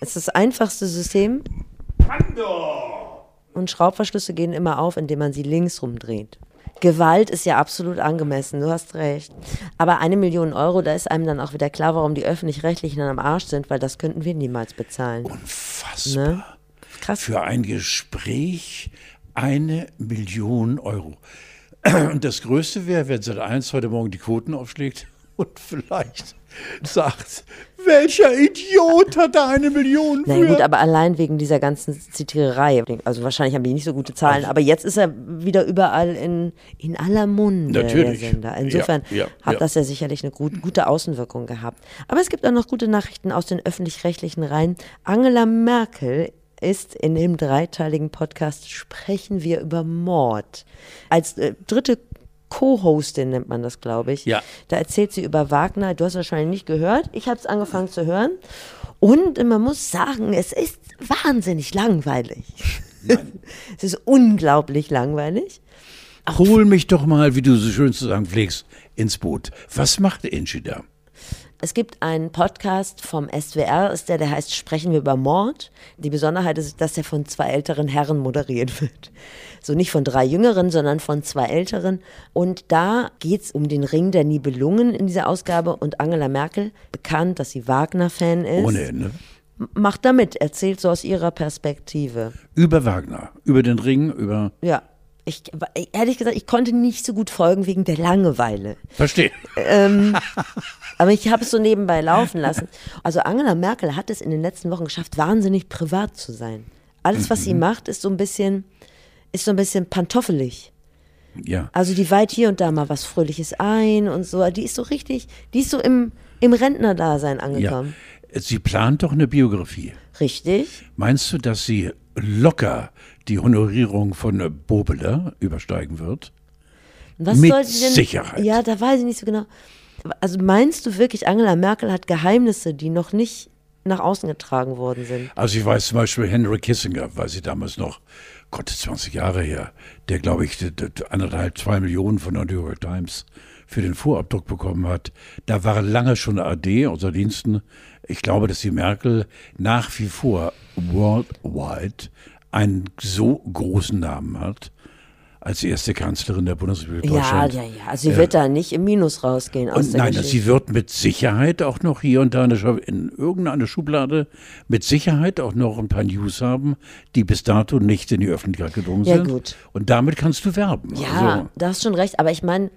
S1: Es ist das einfachste System. Pando! Und Schraubverschlüsse gehen immer auf, indem man sie links rumdreht. Gewalt ist ja absolut angemessen, du hast recht. Aber eine Million Euro, da ist einem dann auch wieder klar, warum die Öffentlich-Rechtlichen dann am Arsch sind, weil das könnten wir niemals bezahlen.
S2: Unfassbar. Ne? Krass. Für ein Gespräch eine Million Euro. Und das Größte wäre, wenn seit eins heute Morgen die Quoten aufschlägt und vielleicht sagt, welcher Idiot hat da eine Million
S1: für? Na gut, aber allein wegen dieser ganzen Zitiererei. Also wahrscheinlich haben die nicht so gute Zahlen, aber jetzt ist er wieder überall in, in aller Munde,
S2: Natürlich.
S1: der Sender. Insofern
S2: ja, ja,
S1: hat
S2: ja.
S1: das ja sicherlich eine gut, gute Außenwirkung gehabt. Aber es gibt auch noch gute Nachrichten aus den öffentlich-rechtlichen Reihen. Angela Merkel ist in dem dreiteiligen Podcast Sprechen wir über Mord. Als äh, dritte Co-Hostin nennt man das, glaube ich.
S2: Ja.
S1: Da erzählt sie über Wagner. Du hast wahrscheinlich nicht gehört. Ich habe es angefangen zu hören. Und man muss sagen, es ist wahnsinnig langweilig. es ist unglaublich langweilig.
S2: Hol mich doch mal, wie du so schön zu sagen pflegst, ins Boot. Was macht Angie da?
S1: Es gibt einen Podcast vom SWR, ist der, der heißt Sprechen wir über Mord. Die Besonderheit ist, dass er von zwei älteren Herren moderiert wird. So nicht von drei Jüngeren, sondern von zwei älteren. Und da geht es um den Ring der Nibelungen in dieser Ausgabe. Und Angela Merkel, bekannt, dass sie Wagner-Fan ist.
S2: Ohne Ende.
S1: Macht damit, erzählt so aus ihrer Perspektive.
S2: Über Wagner, über den Ring, über.
S1: Ja, ich, ehrlich gesagt, ich konnte nicht so gut folgen wegen der Langeweile.
S2: Verstehe.
S1: Ähm, aber ich habe es so nebenbei laufen lassen. Also Angela Merkel hat es in den letzten Wochen geschafft, wahnsinnig privat zu sein. Alles, was mhm. sie macht, ist so ein bisschen, ist so ein bisschen pantoffelig.
S2: Ja.
S1: Also die weiht hier und da mal was Fröhliches ein und so. Die ist so richtig, die ist so im, im Rentnerdasein angekommen.
S2: Ja. Sie plant doch eine Biografie.
S1: Richtig.
S2: Meinst du, dass sie locker die Honorierung von Bobeler übersteigen wird?
S1: Was
S2: Mit
S1: soll sie denn,
S2: Sicherheit.
S1: Ja, da weiß ich nicht so genau. Also meinst du wirklich, Angela Merkel hat Geheimnisse, die noch nicht nach außen getragen worden sind?
S2: Also ich weiß zum Beispiel Henry Kissinger, weiß ich damals noch, Gott, 20 Jahre her, der glaube ich anderthalb, zwei Millionen von der New York Times für den Fuhrabdruck bekommen hat. Da war lange schon AD, unser Diensten. Ich glaube, dass die Merkel nach wie vor worldwide einen so großen Namen hat, als erste Kanzlerin der Bundesrepublik Deutschland.
S1: Ja, ja, ja. Sie wird äh, da nicht im Minus rausgehen aus
S2: und der Nein, Geschichte. sie wird mit Sicherheit auch noch hier und da in, in irgendeiner Schublade mit Sicherheit auch noch ein paar News haben, die bis dato nicht in die Öffentlichkeit gedrungen ja, sind. Gut. Und damit kannst du werben.
S1: Ja, also, da hast schon recht. Aber ich meine,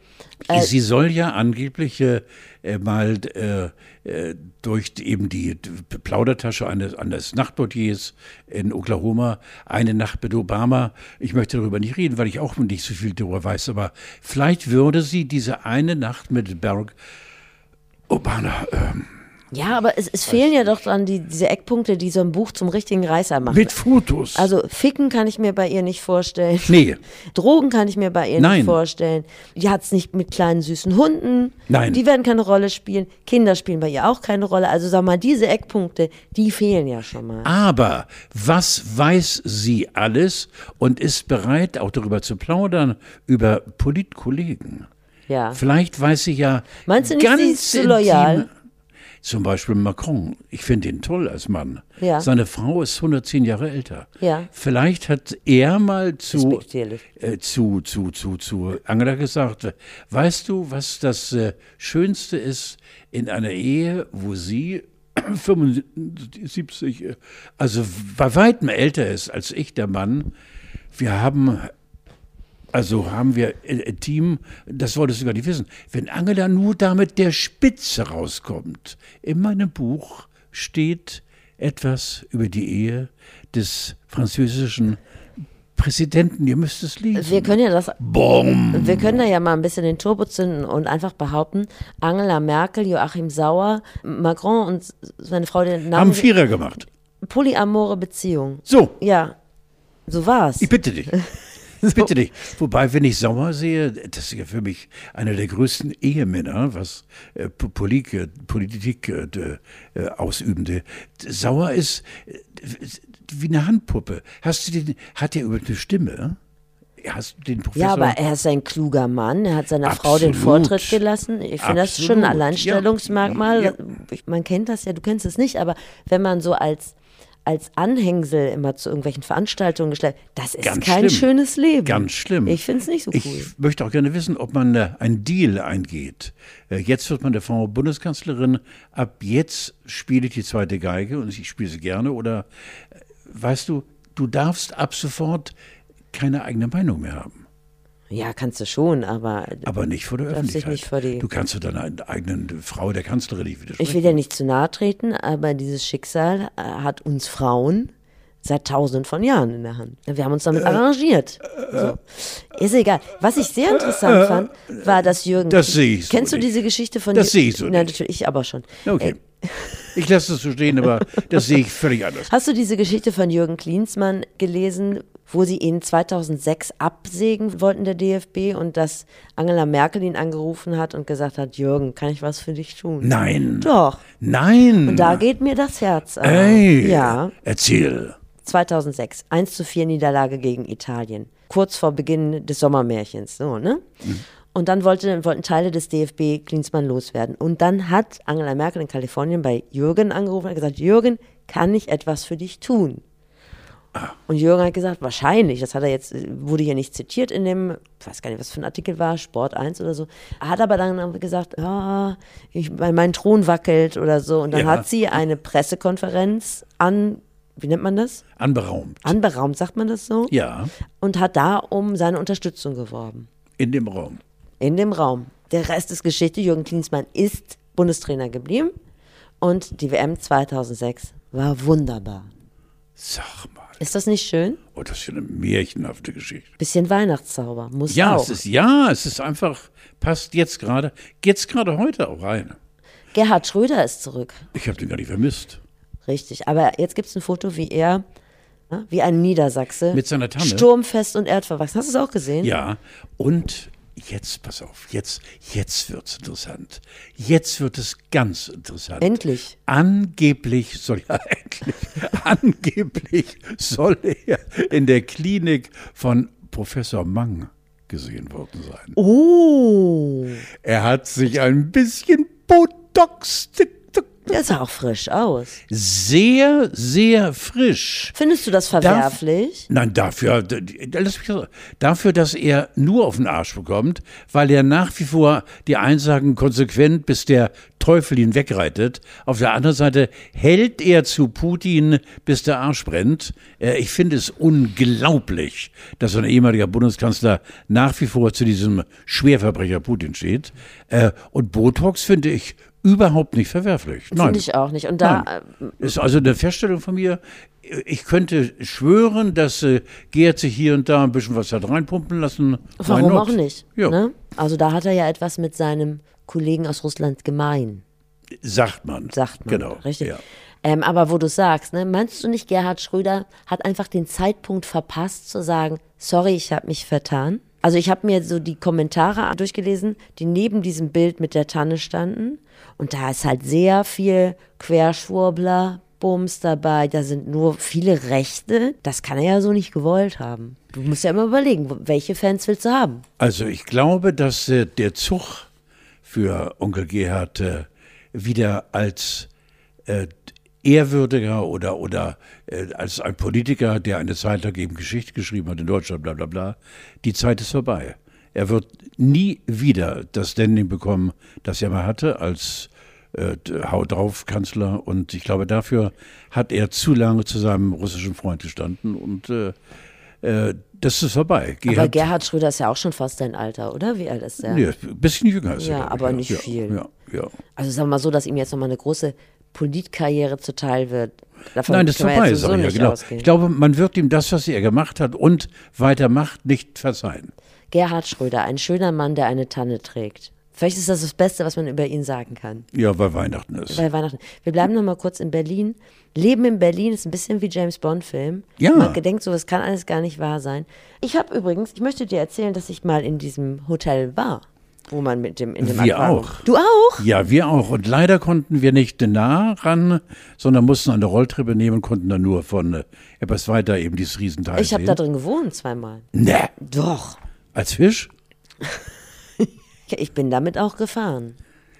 S2: äh, sie soll ja angeblich äh, äh, mal äh, äh, durch eben die Plaudertasche eines, eines Nachtportiers in Oklahoma eine Nacht mit Obama. Ich möchte darüber nicht reden, weil ich auch nicht so viel darüber weiß, aber vielleicht würde sie diese eine Nacht mit Barack Obama ähm,
S1: ja, aber es, es fehlen ja doch dann die, diese Eckpunkte, die so ein Buch zum richtigen Reißer machen.
S2: Mit Fotos.
S1: Also Ficken kann ich mir bei ihr nicht vorstellen.
S2: Nee.
S1: Drogen kann ich mir bei ihr
S2: Nein.
S1: nicht vorstellen. Die hat es nicht mit kleinen süßen Hunden.
S2: Nein.
S1: Die werden keine Rolle spielen. Kinder spielen bei ihr auch keine Rolle. Also sag mal, diese Eckpunkte, die fehlen ja schon mal.
S2: Aber was weiß sie alles und ist bereit, auch darüber zu plaudern, über Politkollegen?
S1: Ja.
S2: Vielleicht weiß sie ja.
S1: Meinst du nicht,
S2: ganz
S1: sie ist zu loyal?
S2: Zum Beispiel Macron. Ich finde ihn toll als Mann.
S1: Ja.
S2: Seine Frau ist 110 Jahre älter.
S1: Ja.
S2: Vielleicht hat er mal zu, äh, zu, zu, zu, zu Angela gesagt, weißt du, was das äh, Schönste ist in einer Ehe, wo sie 75, äh, also bei weitem älter ist als ich, der Mann. Wir haben also haben wir ein Team, das wolltest du gar nicht wissen. Wenn Angela nur da mit der Spitze rauskommt, in meinem Buch steht etwas über die Ehe des französischen Präsidenten. Ihr müsst es lesen.
S1: Wir können ja das.
S2: Bom.
S1: Wir können da ja mal ein bisschen den Turbo zünden und einfach behaupten, Angela Merkel, Joachim Sauer, Macron und seine Frau den
S2: Haben
S1: Namen
S2: Vierer gemacht.
S1: polyamore Beziehung.
S2: So,
S1: Ja, so war's.
S2: ich bitte dich. Bitte dich. Wobei, wenn ich Sauer sehe, das ist ja für mich einer der größten Ehemänner, was äh, Po- Polik, äh, Politik äh, d- äh, ausübende. Sauer ist äh, wie eine Handpuppe. Hast du den, hat er über eine Stimme? Hast du den Professor?
S1: Ja, aber er ist ein kluger Mann. Er hat seiner Frau den
S2: Absolut.
S1: Vortritt gelassen. Ich finde, das schon ein
S2: Absolut.
S1: Alleinstellungsmerkmal.
S2: Ja.
S1: Ich, man kennt das ja, du kennst es nicht, aber wenn man so als, als Anhängsel immer zu irgendwelchen Veranstaltungen gestellt, das ist
S2: Ganz
S1: kein
S2: schlimm.
S1: schönes Leben.
S2: Ganz schlimm.
S1: Ich finde es nicht so cool.
S2: Ich möchte auch gerne wissen, ob man äh, einen Deal eingeht. Äh, Jetzt wird man der Frau Bundeskanzlerin, ab jetzt spiele ich die zweite Geige und ich spiele sie gerne. Oder äh, weißt du, du darfst ab sofort keine eigene Meinung mehr haben.
S1: Ja, kannst du schon, aber
S2: Aber nicht vor der Öffentlichkeit.
S1: nicht vor die-
S2: du kannst zu deiner eigenen Frau, der Kanzlerin, nicht widersprechen.
S1: ich will ja nicht zu nahe treten, aber dieses Schicksal äh, hat uns Frauen seit tausenden von Jahren in der Hand. Wir haben uns damit arrangiert. So. Ist egal. Was ich sehr interessant fand, war, dass Jürgen.
S2: Das sehe ich so
S1: Kennst du
S2: nicht.
S1: diese Geschichte von
S2: Das sehe ich so
S1: Nein, natürlich, ich aber schon.
S2: Okay. Ich lasse das so stehen, aber das sehe ich völlig anders.
S1: Hast du diese Geschichte von Jürgen Klinsmann gelesen, wo sie ihn 2006 absägen wollten, der DFB, und dass Angela Merkel ihn angerufen hat und gesagt hat, Jürgen, kann ich was für dich tun?
S2: Nein.
S1: Doch.
S2: Nein.
S1: Und da geht mir das Herz auf.
S2: Ey.
S1: Ja,
S2: Erzähl.
S1: 2006, 1 zu 4 Niederlage gegen Italien. Kurz vor Beginn des Sommermärchens, so, ne? Und dann wollte, wollten Teile des DFB Klinsmann loswerden. Und dann hat Angela Merkel in Kalifornien bei Jürgen angerufen und gesagt, Jürgen, kann ich etwas für dich tun? Und Jürgen hat gesagt, wahrscheinlich, das hat er jetzt, wurde hier nicht zitiert in dem, ich weiß gar nicht, was für ein Artikel war, Sport 1 oder so. Er hat aber dann gesagt, ja, ich, mein, mein Thron wackelt oder so. Und dann
S2: Ja.
S1: hat sie eine Pressekonferenz an, wie nennt man das?
S2: Anberaumt.
S1: Anberaumt, sagt man das so?
S2: Ja,
S1: Und hat da um seine Unterstützung geworben.
S2: in dem Raum.
S1: In dem Raum. Der Rest ist Geschichte. Jürgen Klinsmann ist Bundestrainer geblieben. Und die WM 2006 war wunderbar.
S2: Sag mal.
S1: Ist das nicht schön?
S2: Oh, das ist ja eine märchenhafte Geschichte.
S1: Bisschen Weihnachtszauber. Muss
S2: Ja,
S1: auch.
S2: es ist, ja, es ist einfach, passt jetzt gerade, jetzt gerade heute auch rein.
S1: Gerhard Schröder ist zurück.
S2: Ich habe den gar nicht vermisst.
S1: Richtig. Aber jetzt gibt es ein Foto, wie er, ne, wie ein Niedersachse,
S2: Mit seiner Tanne.
S1: sturmfest und erdverwachsen. Hast du es auch gesehen?
S2: Ja, und jetzt, pass auf, jetzt, jetzt wird's interessant. Jetzt wird es ganz interessant.
S1: Endlich.
S2: Angeblich soll ja endlich, angeblich soll er in der Klinik von Professor Mang gesehen worden sein.
S1: Oh,
S2: Er hat sich ein bisschen Botox.
S1: Der sah auch frisch aus.
S2: Sehr, sehr frisch.
S1: Findest du das verwerflich?
S2: Nein, dafür, dafür, dass er nur auf den Arsch bekommt, weil er nach wie vor die Einsagen konsequent, bis der Teufel ihn wegreitet. Auf der anderen Seite hält er zu Putin, bis der Arsch brennt. Äh, Ich finde es unglaublich, dass ein ehemaliger Bundeskanzler nach wie vor zu diesem Schwerverbrecher Putin steht. Äh, Und Botox finde ich überhaupt nicht verwerflich.
S1: Finde ich auch nicht. Und da,
S2: Nein. Ist also eine Feststellung von mir. Ich könnte schwören, dass äh, Gerd sich hier und da ein bisschen was hat reinpumpen lassen.
S1: Warum auch nicht?
S2: Ja,
S1: Ne? Also da hat er ja etwas mit seinem Kollegen aus Russland gemein,
S2: sagt man.
S1: sagt man.
S2: Genau.
S1: Richtig.
S2: Ja.
S1: Ähm, aber wo du sagst, ne, meinst du nicht, Gerhard Schröder hat einfach den Zeitpunkt verpasst zu sagen, sorry, ich habe mich vertan? Also ich habe mir so die Kommentare durchgelesen, die neben diesem Bild mit der Tanne standen. Und da ist halt sehr viel Querschwurbler, Bums dabei. Da sind nur viele Rechte. Das kann er ja so nicht gewollt haben. Du musst ja immer überlegen, welche Fans willst du haben?
S2: Also ich glaube, dass äh, der Zug für Onkel Gerhard äh, wieder als äh, ehrwürdiger oder, oder äh, als ein Politiker, der eine Zeit lang eben Geschichte geschrieben hat in Deutschland, bla bla bla. Die Zeit ist vorbei. Er wird nie wieder das Standing bekommen, das er mal hatte als äh, Haut drauf Kanzler. Und ich glaube, dafür hat er zu lange zu seinem russischen Freund gestanden und äh, äh, das ist vorbei.
S1: Gerhard, aber Gerhard Schröder ist ja auch schon fast dein Alter, oder? Wie alt ist der?
S2: Nee, ein bisschen jünger ist
S1: ja,
S2: er.
S1: Aber
S2: ja,
S1: nicht
S2: ja,
S1: viel.
S2: Ja, ja.
S1: Also sagen wir mal so, dass ihm jetzt nochmal eine große Politkarriere zuteil wird.
S2: Davon Nein, das ist vorbei, ich ja, genau. Ausgehen. Ich glaube, man wird ihm das, was er gemacht hat und weitermacht, nicht verzeihen.
S1: Gerhard Schröder, ein schöner Mann, der eine Tanne trägt. Vielleicht ist das das Beste, was man über ihn sagen kann.
S2: Ja, weil Weihnachten ist.
S1: Weil Weihnachten. Wir bleiben noch mal kurz in Berlin. Leben in Berlin ist ein bisschen wie James Bond Film.
S2: Ja.
S1: Man gedenkt so, das kann alles gar nicht wahr sein. Ich habe übrigens, ich möchte dir erzählen, dass ich mal in diesem Hotel war, wo man mit dem in dem
S2: Wir
S1: Aquarium.
S2: auch.
S1: Du auch?
S2: Ja, wir auch. Und leider konnten wir nicht nah ran, sondern mussten eine Rolltreppe nehmen, konnten dann nur von äh, etwas weiter eben dieses Riesenteil
S1: Ich habe da drin gewohnt zweimal.
S2: Ne,
S1: Doch.
S2: als Fisch?
S1: Ich bin damit auch gefahren.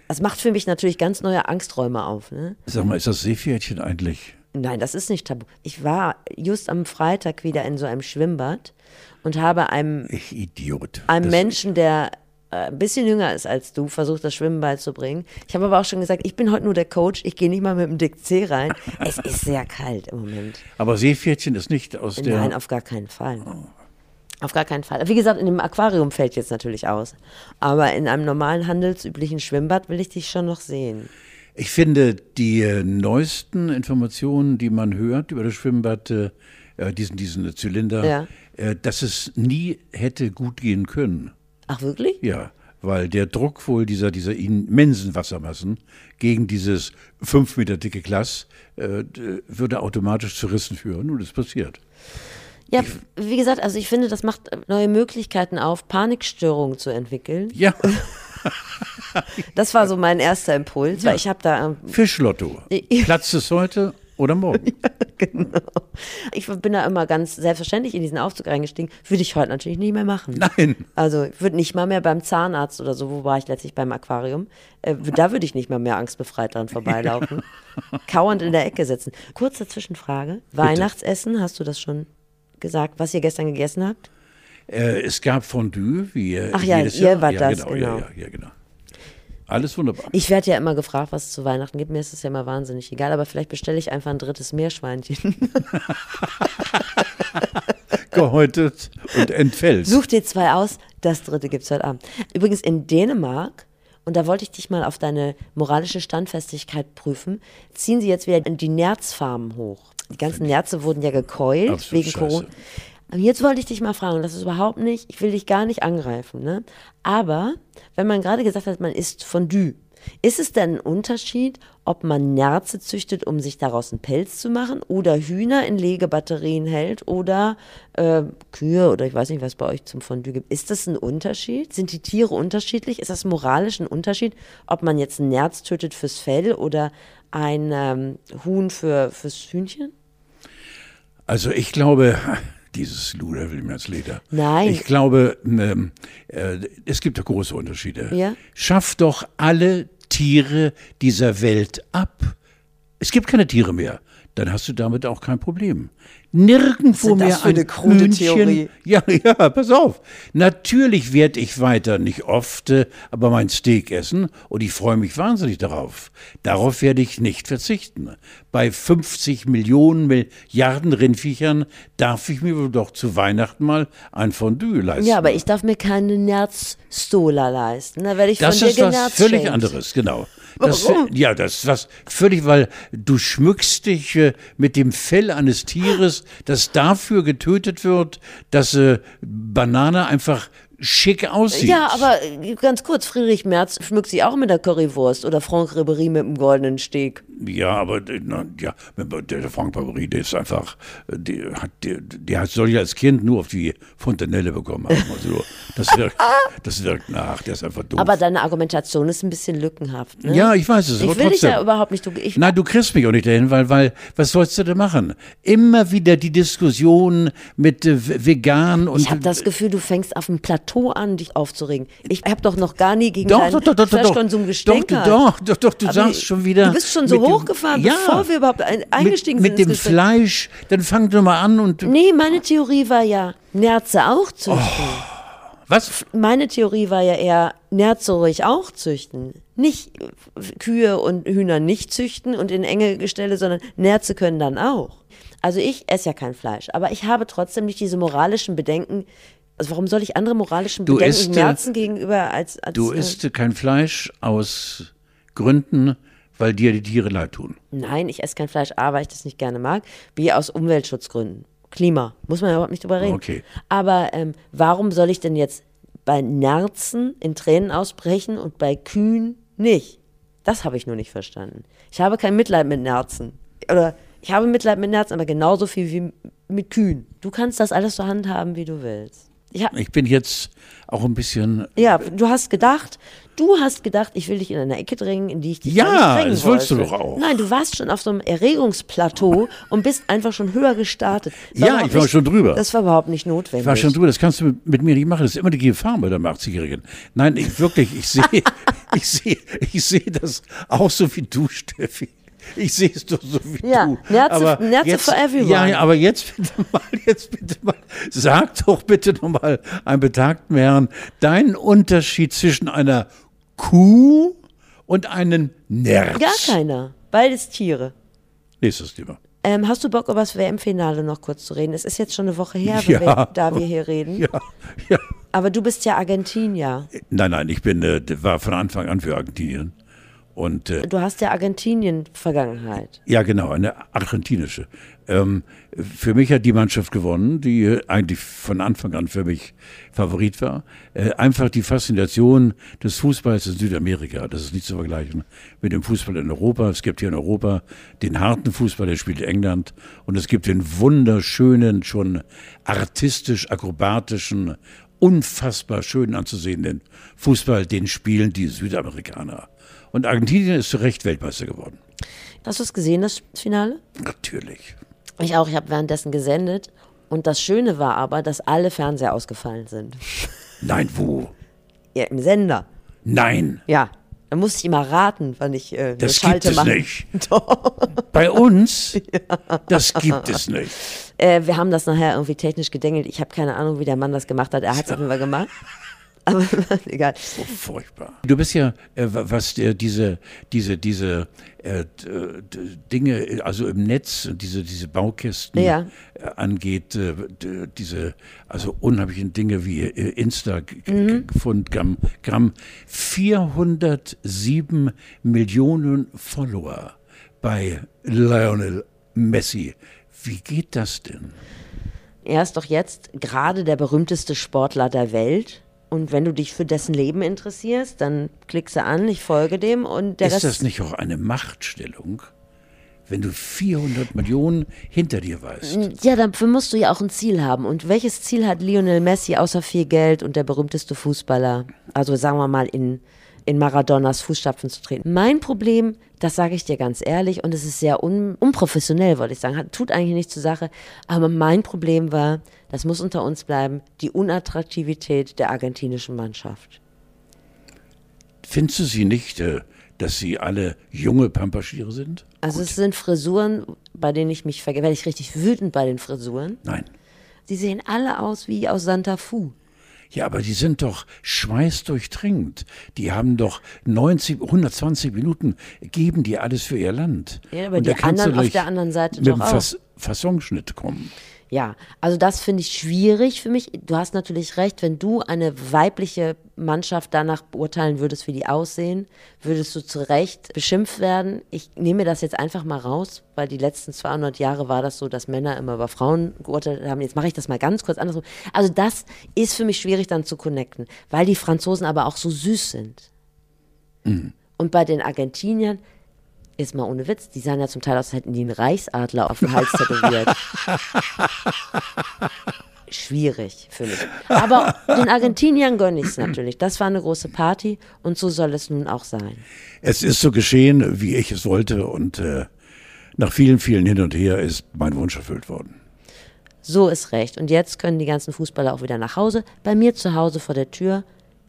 S1: Das macht für mich natürlich ganz neue Angsträume auf. Ne?
S2: Sag mal, ist das Seepferdchen eigentlich?
S1: Nein, das ist nicht tabu. Ich war just am Freitag wieder in so einem Schwimmbad und habe einem,
S2: Ich Idiot.
S1: einem
S2: Das-
S1: Menschen, der ein bisschen jünger ist als du, versucht, das Schwimmen beizubringen. Ich habe aber auch schon gesagt, ich bin heute nur der Coach, ich gehe nicht mal mit dem Dick C rein. Es ist sehr kalt im Moment.
S2: Aber Seepferdchen ist nicht aus der.
S1: Nein, auf gar keinen Fall. Auf gar keinen Fall. Wie gesagt, in dem Aquarium fällt jetzt natürlich aus. Aber in einem normalen handelsüblichen Schwimmbad will ich dich schon noch sehen.
S2: Ich finde, die äh, neuesten Informationen, die man hört über das Schwimmbad, äh, äh, diesen, diesen Zylinder,
S1: Ja.
S2: äh, dass es nie hätte gut gehen können.
S1: Ach, wirklich?
S2: Ja, weil der Druck wohl dieser, dieser immensen Wassermassen gegen dieses fünf Meter dicke Glas äh, würde automatisch zu Rissen führen und es passiert.
S1: Ja, wie gesagt, also ich finde, das macht neue Möglichkeiten auf, Panikstörungen zu entwickeln.
S2: Ja,
S1: Das war so mein erster Impuls, weil ich habe da ähm,
S2: Fischlotto. Platzt es heute oder morgen?
S1: genau. Ich bin da immer ganz selbstverständlich in diesen Aufzug reingestiegen. Würde ich heute natürlich nicht mehr machen.
S2: Nein.
S1: Also ich würde nicht mal mehr beim Zahnarzt oder so, wo war ich letztlich beim Aquarium, äh, da würde ich nicht mal mehr angstbefreit dran vorbeilaufen. Kauernd in der Ecke sitzen. Kurze Zwischenfrage. Weihnachtsessen, hast du das schon gesagt, was ihr gestern gegessen habt?
S2: Äh, es gab Fondue, wie
S1: Ach ja,
S2: jedes
S1: ihr
S2: Jahr.
S1: wart
S2: ja,
S1: das,
S2: genau,
S1: genau.
S2: Ja, ja, ja, genau. Alles wunderbar.
S1: Ich werde ja immer gefragt, was es zu Weihnachten gibt. Mir ist es ja immer wahnsinnig egal, aber vielleicht bestelle ich einfach ein drittes Meerschweinchen.
S2: Gehäutet und entfällt.
S1: Such dir zwei aus, das dritte gibt's heute Abend. Übrigens in Dänemark, und da wollte ich dich mal auf deine moralische Standfestigkeit prüfen, ziehen sie jetzt wieder die Nerzfarmen hoch. Die ganzen Nerze wurden ja gekeult
S2: Absolut
S1: wegen
S2: scheiße.
S1: Corona. Und jetzt wollte ich dich mal fragen, das ist überhaupt nicht, ich will dich gar nicht angreifen, ne? Aber wenn man gerade gesagt hat, man isst Fondue, ist es denn ein Unterschied, ob man Nerze züchtet, um sich daraus einen Pelz zu machen, oder Hühner in Legebatterien hält, oder äh, Kühe, oder ich weiß nicht, was bei euch zum Fondue gibt. Ist das ein Unterschied? Sind die Tiere unterschiedlich? Ist das moralisch ein Unterschied, ob man jetzt einen Nerz tötet fürs Fell oder ein ähm, Huhn für, fürs Hühnchen?
S2: Also ich glaube, dieses Luder will mir als Leder.
S1: Nein.
S2: Ich glaube, ähm, äh, es gibt da große Unterschiede.
S1: Ja.
S2: Schaff doch alle Tiere dieser Welt ab. Es gibt keine Tiere mehr. Dann hast du damit auch kein Problem. Nirgendwo
S1: denn das
S2: mehr
S1: für
S2: ein
S1: eine krude. Theorie?
S2: Ja, ja, pass auf. Natürlich werde ich weiter, nicht oft, aber mein Steak essen und ich freue mich wahnsinnig darauf. Darauf werde ich nicht verzichten. Bei 50 Millionen Milliarden Rindviechern darf ich mir wohl doch zu Weihnachten mal ein Fondue leisten.
S1: Ja, aber ich darf mir keine Nerzstola leisten. Da werde ich
S2: Das
S1: von dir
S2: ist was völlig
S1: schenkt.
S2: anderes, genau. Das,
S1: Warum?
S2: Ja, das was völlig, weil du schmückst dich äh, mit dem Fell eines Tieres, das dafür getötet wird, dass äh, Banane einfach schick aussieht.
S1: Ja, aber äh, ganz kurz, Friedrich Merz schmückt sich auch mit der Currywurst oder Franck Ribery mit dem goldenen Steg.
S2: Ja, aber äh, na, ja, der der Frank Barbery, der ist einfach, äh, der, hat, der, der soll ja als Kind nur auf die Fontanelle bekommen haben. Also, das, wirkt, das wirkt nach, der ist einfach doof.
S1: Aber deine Argumentation ist ein bisschen lückenhaft. Ne?
S2: Ja, ich weiß es.
S1: Ich will dich
S2: trotzdem.
S1: ja überhaupt nicht. Du, ich,
S2: Nein, du kriegst mich auch nicht dahin, weil, weil, was sollst du denn machen? Immer wieder die Diskussion mit äh, vegan und.
S1: ich habe das Gefühl, du fängst auf dem Plateau Plateau an, dich aufzuregen. Ich habe doch noch gar nie gegen
S2: Doch,
S1: deinen
S2: doch, doch, doch, doch,
S1: Fleischkonsum
S2: doch,
S1: gestänkert.
S2: doch, doch, doch, du
S1: Aber
S2: sagst schon wieder.
S1: Du bist schon so
S2: mit dem-
S1: hochgefahren,
S2: ja,
S1: bevor wir überhaupt ein, eingestiegen
S2: mit, mit
S1: sind.
S2: dem
S1: ins Gespräch.
S2: Fleisch, dann fang doch mal an und
S1: Nee, meine Theorie war ja, Nerze auch züchten.
S2: was?
S1: Meine Theorie war ja eher, Nerze ruhig auch züchten. Nicht Kühe und Hühner nicht züchten und in enge Gestelle, sondern Nerze können dann auch. Also ich esse ja kein Fleisch, aber ich habe trotzdem nicht diese moralischen Bedenken. Also warum soll ich andere moralischen
S2: Du
S1: Bedenken
S2: isst, äh,
S1: Nerzen gegenüber als, als
S2: Du
S1: äh,
S2: isst kein Fleisch aus Gründen, weil dir die Tiere leid tun.
S1: Nein, ich esse kein Fleisch, A, weil ich das nicht gerne mag, B, aus Umweltschutzgründen. Klima, muss man ja überhaupt nicht drüber reden.
S2: Okay.
S1: Aber ähm, warum soll ich denn jetzt bei Nerzen in Tränen ausbrechen und bei Kühen nicht? Das habe ich nur nicht verstanden. Ich habe kein Mitleid mit Nerzen. Oder ich habe Mitleid mit Nerzen, aber genauso viel wie mit Kühen. Du kannst das alles so handhaben, wie du willst. Ich hab,
S2: Ich bin jetzt auch ein bisschen.
S1: ja, du hast gedacht, du hast gedacht, ich will dich in eine Ecke drängen, in die ich dich
S2: Ja,
S1: nicht drängen
S2: das willst du
S1: wollte.
S2: doch auch.
S1: Nein, du warst schon auf so einem Erregungsplateau und bist einfach schon höher gestartet.
S2: Ja, ich war
S1: nicht,
S2: schon drüber.
S1: Das war überhaupt nicht notwendig.
S2: Ich war schon drüber, das kannst du mit, mit mir nicht machen. Das ist immer die Gefahr bei der 80-Jährigen. Nein, ich wirklich, ich sehe, ich sehe, ich sehe das auch so wie du, Steffi. Ich sehe es doch so wie
S1: Ja,
S2: du.
S1: Nerze-
S2: aber
S1: Nerze
S2: jetzt,
S1: for everyone.
S2: Ja, aber jetzt bitte mal, jetzt bitte mal, sag doch bitte nochmal einem betagten Herrn deinen Unterschied zwischen einer Kuh und einem Nerz.
S1: Gar keiner. Beides Tiere.
S2: Nächstes Thema.
S1: Ähm, hast du Bock, über das WM-Finale noch kurz zu reden? Es ist jetzt schon eine Woche her,
S2: Ja.
S1: wir, da wir hier reden.
S2: Ja, ja.
S1: Aber du bist ja Argentinier.
S2: Nein, nein, ich bin, äh, war von Anfang an für Argentinien. Und äh,
S1: Du hast ja Argentinien-Vergangenheit.
S2: Ja, genau, eine argentinische. Ähm, für mich hat die Mannschaft gewonnen, die eigentlich von Anfang an für mich Favorit war. Äh, einfach die Faszination des Fußballs in Südamerika, das ist nicht zu vergleichen mit dem Fußball in Europa. Es gibt hier in Europa den harten Fußball, der spielt England. Und es gibt den wunderschönen, schon artistisch, akrobatischen, unfassbar schön anzusehenden Fußball, den spielen die Südamerikaner. Und Argentinien ist zu Recht Weltmeister geworden.
S1: Hast du es gesehen, das Finale?
S2: Natürlich.
S1: Ich auch, ich habe währenddessen gesendet. Und das Schöne war aber, dass alle Fernseher ausgefallen sind.
S2: Nein, wo?
S1: Ja, im Sender.
S2: Nein,
S1: Ja. Da musste ich immer raten, wann ich äh,
S2: das
S1: Schalte
S2: gibt es
S1: mache.
S2: nicht. Bei uns, das gibt es nicht.
S1: Äh, wir haben das nachher irgendwie technisch gedengelt. Ich habe keine Ahnung, wie der Mann das gemacht hat. Er hat es auf jeden Fall gemacht. Aber egal.
S2: So furchtbar. Du bist ja, äh, wa- was äh, diese, diese, diese äh, Dinge, also im Netz, diese, diese Baukästen
S1: Ja.
S2: äh, angeht, äh, diese, also unheimlichen Dinge wie äh, Insta, g- g-
S1: Mhm.
S2: Gramm, 407 Millionen Follower bei Lionel Messi. Wie geht das denn?
S1: Er ist doch jetzt gerade der berühmteste Sportler der Welt. Und wenn du dich für dessen Leben interessierst, dann klickst du an, ich folge dem und der
S2: Ist
S1: Rest.
S2: das nicht auch eine Machtstellung, wenn du 400 Millionen hinter dir weißt?
S1: Ja, dafür musst du ja auch ein Ziel haben. Und welches Ziel hat Lionel Messi außer viel Geld und der berühmteste Fußballer? Also sagen wir mal in, in Maradonas Fußstapfen zu treten. Mein Problem, das sage ich dir ganz ehrlich, und es ist sehr un, unprofessionell, wollte ich sagen, tut eigentlich nichts zur Sache. Aber mein Problem war, das muss unter uns bleiben, die Unattraktivität der argentinischen Mannschaft.
S2: Findest du sie nicht, äh, dass sie alle junge Pampaschiere sind?
S1: Also es sind Frisuren, bei denen ich mich vergesse, werde ich richtig wütend bei den Frisuren.
S2: Nein.
S1: Die sehen alle aus wie aus Santa Fu.
S2: Ja, aber die sind doch schweißdurchtränkt. Die haben doch 90, 120 Minuten, geben die alles für ihr Land.
S1: Ja, aber
S2: Und
S1: die anderen auf der anderen Seite
S2: mit
S1: doch auch.
S2: Fas Fassonschnitt kommen.
S1: Ja, also das finde ich schwierig für mich. Du hast natürlich recht, wenn du eine weibliche Mannschaft danach beurteilen würdest, wie die aussehen, würdest du zu Recht beschimpft werden. Ich nehme das jetzt einfach mal raus, weil die letzten 200 Jahre war das so, dass Männer immer über Frauen geurteilt haben. Jetzt mache ich das mal ganz kurz andersrum. Also das ist für mich schwierig dann zu connecten, weil die Franzosen aber auch so süß sind. Und bei den Argentiniern, ist mal ohne Witz, die sahen ja zum Teil aus, als hätten die einen Reichsadler auf dem Hals tätowiert. Schwierig für mich. Aber den Argentiniern gönne ich es natürlich. Das war eine große Party und so soll es nun auch sein.
S2: Es ist so geschehen, wie ich es wollte und äh, nach vielen, vielen Hin und Her ist mein Wunsch erfüllt worden.
S1: So ist recht. Und jetzt können die ganzen Fußballer auch wieder nach Hause. Bei mir zu Hause vor der Tür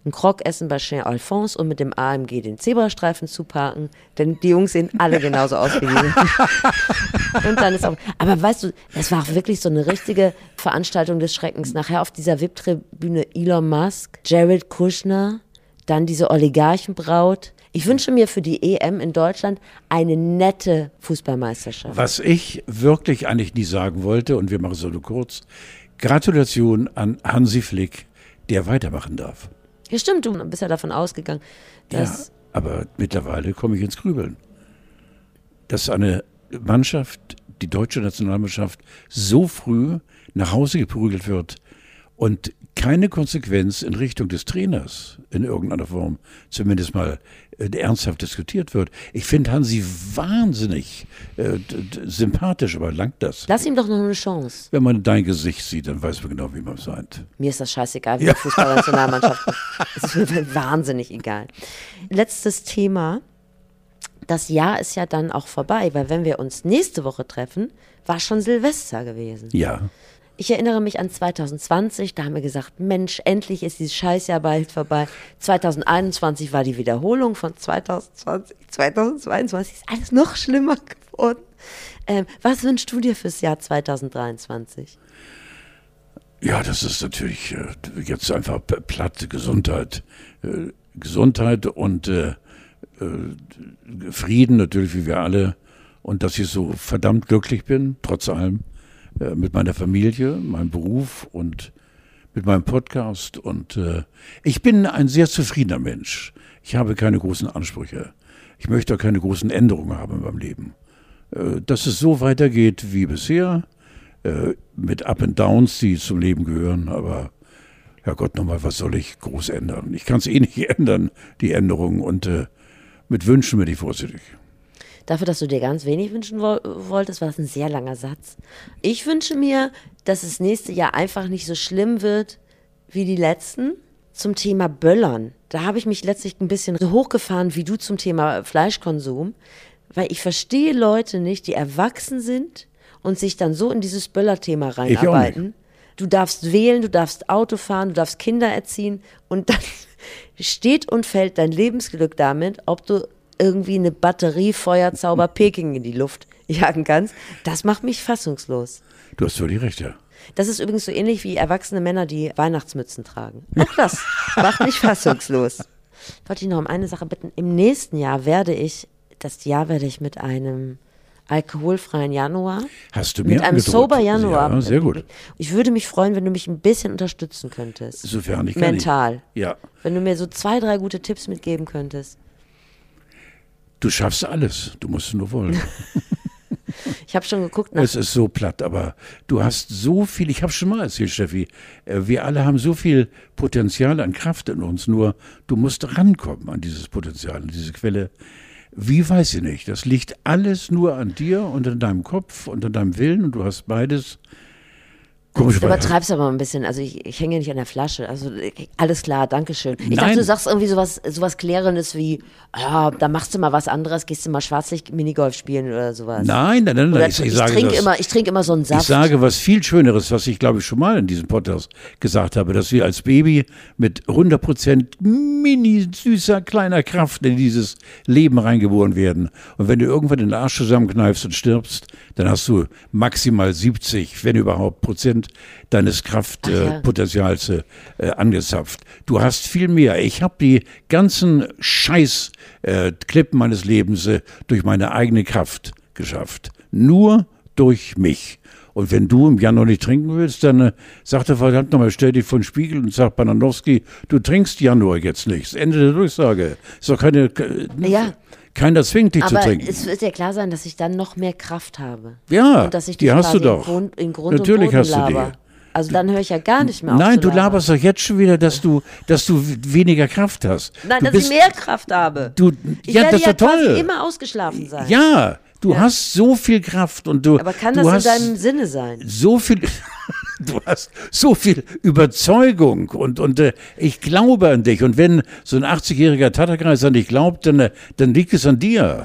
S1: ein Krog essen bei Chez Alphonse und mit dem AMG den Zebrastreifen zuparken, denn die Jungs sehen alle genauso aus wie wir. und dann ist auch, aber weißt du, es war auch wirklich so eine richtige Veranstaltung des Schreckens. Nachher auf dieser VIP-Tribüne Elon Musk, Jared Kushner, dann diese Oligarchenbraut. Ich wünsche mir für die EM in Deutschland eine nette Fußballmeisterschaft.
S2: Was ich wirklich eigentlich nie sagen wollte, und wir machen es nur kurz, Gratulation an Hansi Flick, der weitermachen darf.
S1: Ja, stimmt, du bist ja davon ausgegangen, dass.
S2: Ja, aber mittlerweile komme ich ins Grübeln. Dass eine Mannschaft, die deutsche Nationalmannschaft, so früh nach Hause geprügelt wird und keine Konsequenz in Richtung des Trainers in irgendeiner Form zumindest mal ernsthaft diskutiert wird. Ich finde Hansi wahnsinnig äh, sympathisch, aber langt das?
S1: Lass ihm doch noch eine Chance.
S2: Wenn man dein Gesicht sieht, dann weiß man genau, wie man meint.
S1: Mir ist das scheißegal, wie ja. die Fußballnationalmannschaft Es ist mir wahnsinnig egal. Letztes Thema. Das Jahr ist ja dann auch vorbei, weil wenn wir uns nächste Woche treffen, war schon Silvester gewesen.
S2: Ja.
S1: Ich erinnere mich an 2020, da haben wir gesagt, Mensch, endlich ist dieses Scheißjahr bald vorbei. 2021 war die Wiederholung von 2020. 2022 ist alles noch schlimmer geworden. Ähm, was wünschst du dir fürs Jahr 2023?
S2: Ja, das ist natürlich äh, jetzt einfach platte Gesundheit. Äh, Gesundheit und äh, äh, Frieden natürlich, wie wir alle. Und dass ich so verdammt glücklich bin, trotz allem. Äh, mit meiner Familie, meinem Beruf und mit meinem Podcast. Und äh, ich bin ein sehr zufriedener Mensch. Ich habe keine großen Ansprüche. Ich möchte auch keine großen Änderungen haben in meinem Leben. Äh, dass es so weitergeht wie bisher, äh, mit Up and Downs, die zum Leben gehören, aber ja Gott nochmal, was soll ich groß ändern? Ich kann es eh nicht ändern, die Änderungen. Und äh, mit Wünschen bin ich vorsichtig.
S1: Dafür, dass du dir ganz wenig wünschen wo wolltest, war das ein sehr langer Satz. Ich wünsche mir, dass das nächste Jahr einfach nicht so schlimm wird wie die letzten. Zum Thema Böllern. Da habe ich mich letztlich ein bisschen so hochgefahren wie du zum Thema Fleischkonsum, weil ich verstehe Leute nicht, die erwachsen sind und sich dann so in dieses Böllerthema reinarbeiten. Du darfst wählen, du darfst Auto fahren, du darfst Kinder erziehen und dann steht und fällt dein Lebensglück damit, ob du irgendwie eine Batterie Feuerzauber Peking in die Luft jagen kannst, das macht mich fassungslos.
S2: Du hast völlig recht, ja.
S1: Das ist übrigens so ähnlich wie erwachsene Männer, die Weihnachtsmützen tragen. Auch das macht mich fassungslos. Wollte ich noch um eine Sache bitten. Im nächsten Jahr werde ich, das Jahr werde ich mit einem alkoholfreien Januar.
S2: Hast du mir
S1: Mit einem angedroht. Sober Januar.
S2: Ja, sehr gut.
S1: Ich würde mich freuen, wenn du mich ein bisschen unterstützen könntest.
S2: Sofern ich kann.
S1: Mental.
S2: Ich. Ja.
S1: Wenn du mir so zwei, drei gute Tipps mitgeben könntest.
S2: Du schaffst alles, du musst nur wollen.
S1: Ich habe schon geguckt.
S2: Nach es ist so platt, aber du hast so viel, ich habe schon mal erzählt, Steffi, äh, wir alle haben so viel Potenzial an Kraft in uns, nur du musst rankommen an dieses Potenzial, an diese Quelle. Wie weiß ich nicht, das liegt alles nur an dir und an deinem Kopf und an deinem Willen und du hast beides
S1: Komisch, du übertreibst aber ein bisschen. Also ich, ich hänge nicht an der Flasche. Also alles klar, danke schön. Ich Nein. dachte, du sagst irgendwie sowas, sowas Klärendes wie, ja, da machst du mal was anderes, gehst du mal Schwarzlicht Minigolf spielen oder sowas.
S2: Nein, nein, nein, nein.
S1: Ich, ich, ich trinke immer, ich trinke immer so einen Saft.
S2: Ich sage was viel Schöneres, was ich glaube ich schon mal in diesem Podcast gesagt habe, dass wir als Baby mit 100% mini süßer kleiner Kraft in dieses Leben reingeboren werden. Und wenn du irgendwann den Arsch zusammenkneifst und stirbst, dann hast du maximal 70, wenn überhaupt Prozent deines Kraftpotenzials äh, äh, angezapft. Du hast viel mehr. Ich habe die ganzen Scheiß-Klippen äh, meines Lebens äh, durch meine eigene Kraft geschafft. Nur durch mich. Und wenn du im Januar nicht trinken willst, dann äh, sagt er verdammt nochmal, stell dich vor den Spiegel und sag Bananowski, du trinkst Januar jetzt nichts. Ende der Durchsage. Ist doch keine. Äh,
S1: ja.
S2: Keiner zwingt dich
S1: Aber
S2: zu trinken.
S1: es wird ja klar sein, dass ich dann noch mehr Kraft habe.
S2: Ja,
S1: und dass ich
S2: die hast du doch.
S1: In Grund,
S2: Natürlich hast
S1: laber.
S2: du die.
S1: Also dann höre ich ja gar nicht mehr auf
S2: Nein, du laberst doch jetzt schon wieder, dass du, dass du weniger Kraft hast.
S1: Nein,
S2: du
S1: dass ich mehr Kraft habe.
S2: Du,
S1: ich
S2: ja,
S1: werde
S2: das ist
S1: ja
S2: toll.
S1: immer ausgeschlafen sein.
S2: Ja, du ja. hast so viel Kraft und du.
S1: Aber kann das
S2: hast
S1: in deinem Sinne sein?
S2: So viel. du hast so viel Überzeugung und, und äh, ich glaube an dich. Und wenn so ein 80-jähriger Tatterkreis an dich glaubt, dann, äh, dann liegt es an dir.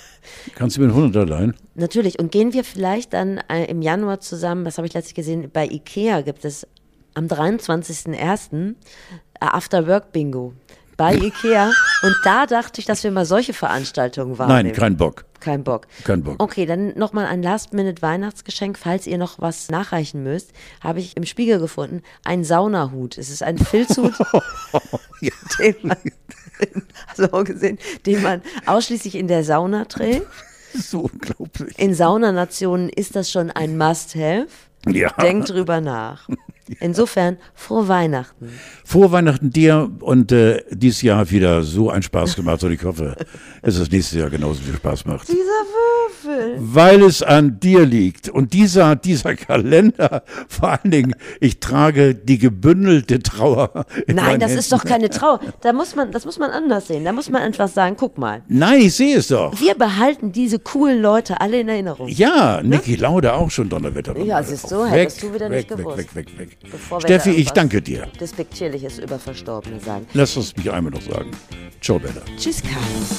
S2: Kannst du mir einen 100er leihen?
S1: Natürlich. Und gehen wir vielleicht dann äh, im Januar zusammen, das habe ich letztens gesehen, bei Ikea gibt es am 23.01. After Work Bingo bei Ikea. Und da dachte ich, dass wir mal solche Veranstaltungen wahrnehmen.
S2: Nein, kein Bock.
S1: Kein Bock.
S2: Kein Bock.
S1: Okay, dann nochmal ein Last-Minute-Weihnachtsgeschenk. Falls ihr noch was nachreichen müsst, habe ich im Spiegel gefunden, ein Saunahut. Es ist ein Filzhut, den man, so gesehen, den man ausschließlich in der Sauna trägt.
S2: So unglaublich.
S1: In Saunanationen ist das schon ein Must-Have.
S2: Ja.
S1: Denkt drüber nach. Insofern, frohe Weihnachten.
S2: Frohe Weihnachten dir und äh, dieses Jahr hat wieder so einen Spaß gemacht und ich hoffe, dass es nächstes Jahr genauso viel Spaß macht.
S1: Dieser Würfel.
S2: Weil es an dir liegt und dieser, dieser Kalender, vor allen Dingen, ich trage die gebündelte Trauer. in
S1: Nein, das ist
S2: Händen.
S1: doch keine Trauer. Da muss man, das muss man anders sehen. Da muss man einfach sagen, guck mal,
S2: Nein, ich sehe es doch.
S1: wir behalten diese coolen Leute alle in Erinnerung.
S2: Ja, Niki Lauda auch schon Donnerwetter.
S1: Ja, siehst du,
S2: Weg,
S1: hättest du wieder
S2: weg,
S1: nicht gewusst.
S2: Weg, weg, weg, weg. Steffi, ich danke dir.
S1: Despektierliches über Verstorbene sagen.
S2: Lass uns mich einmal noch sagen. Ciao, Bella.
S1: Tschüss, Carlos.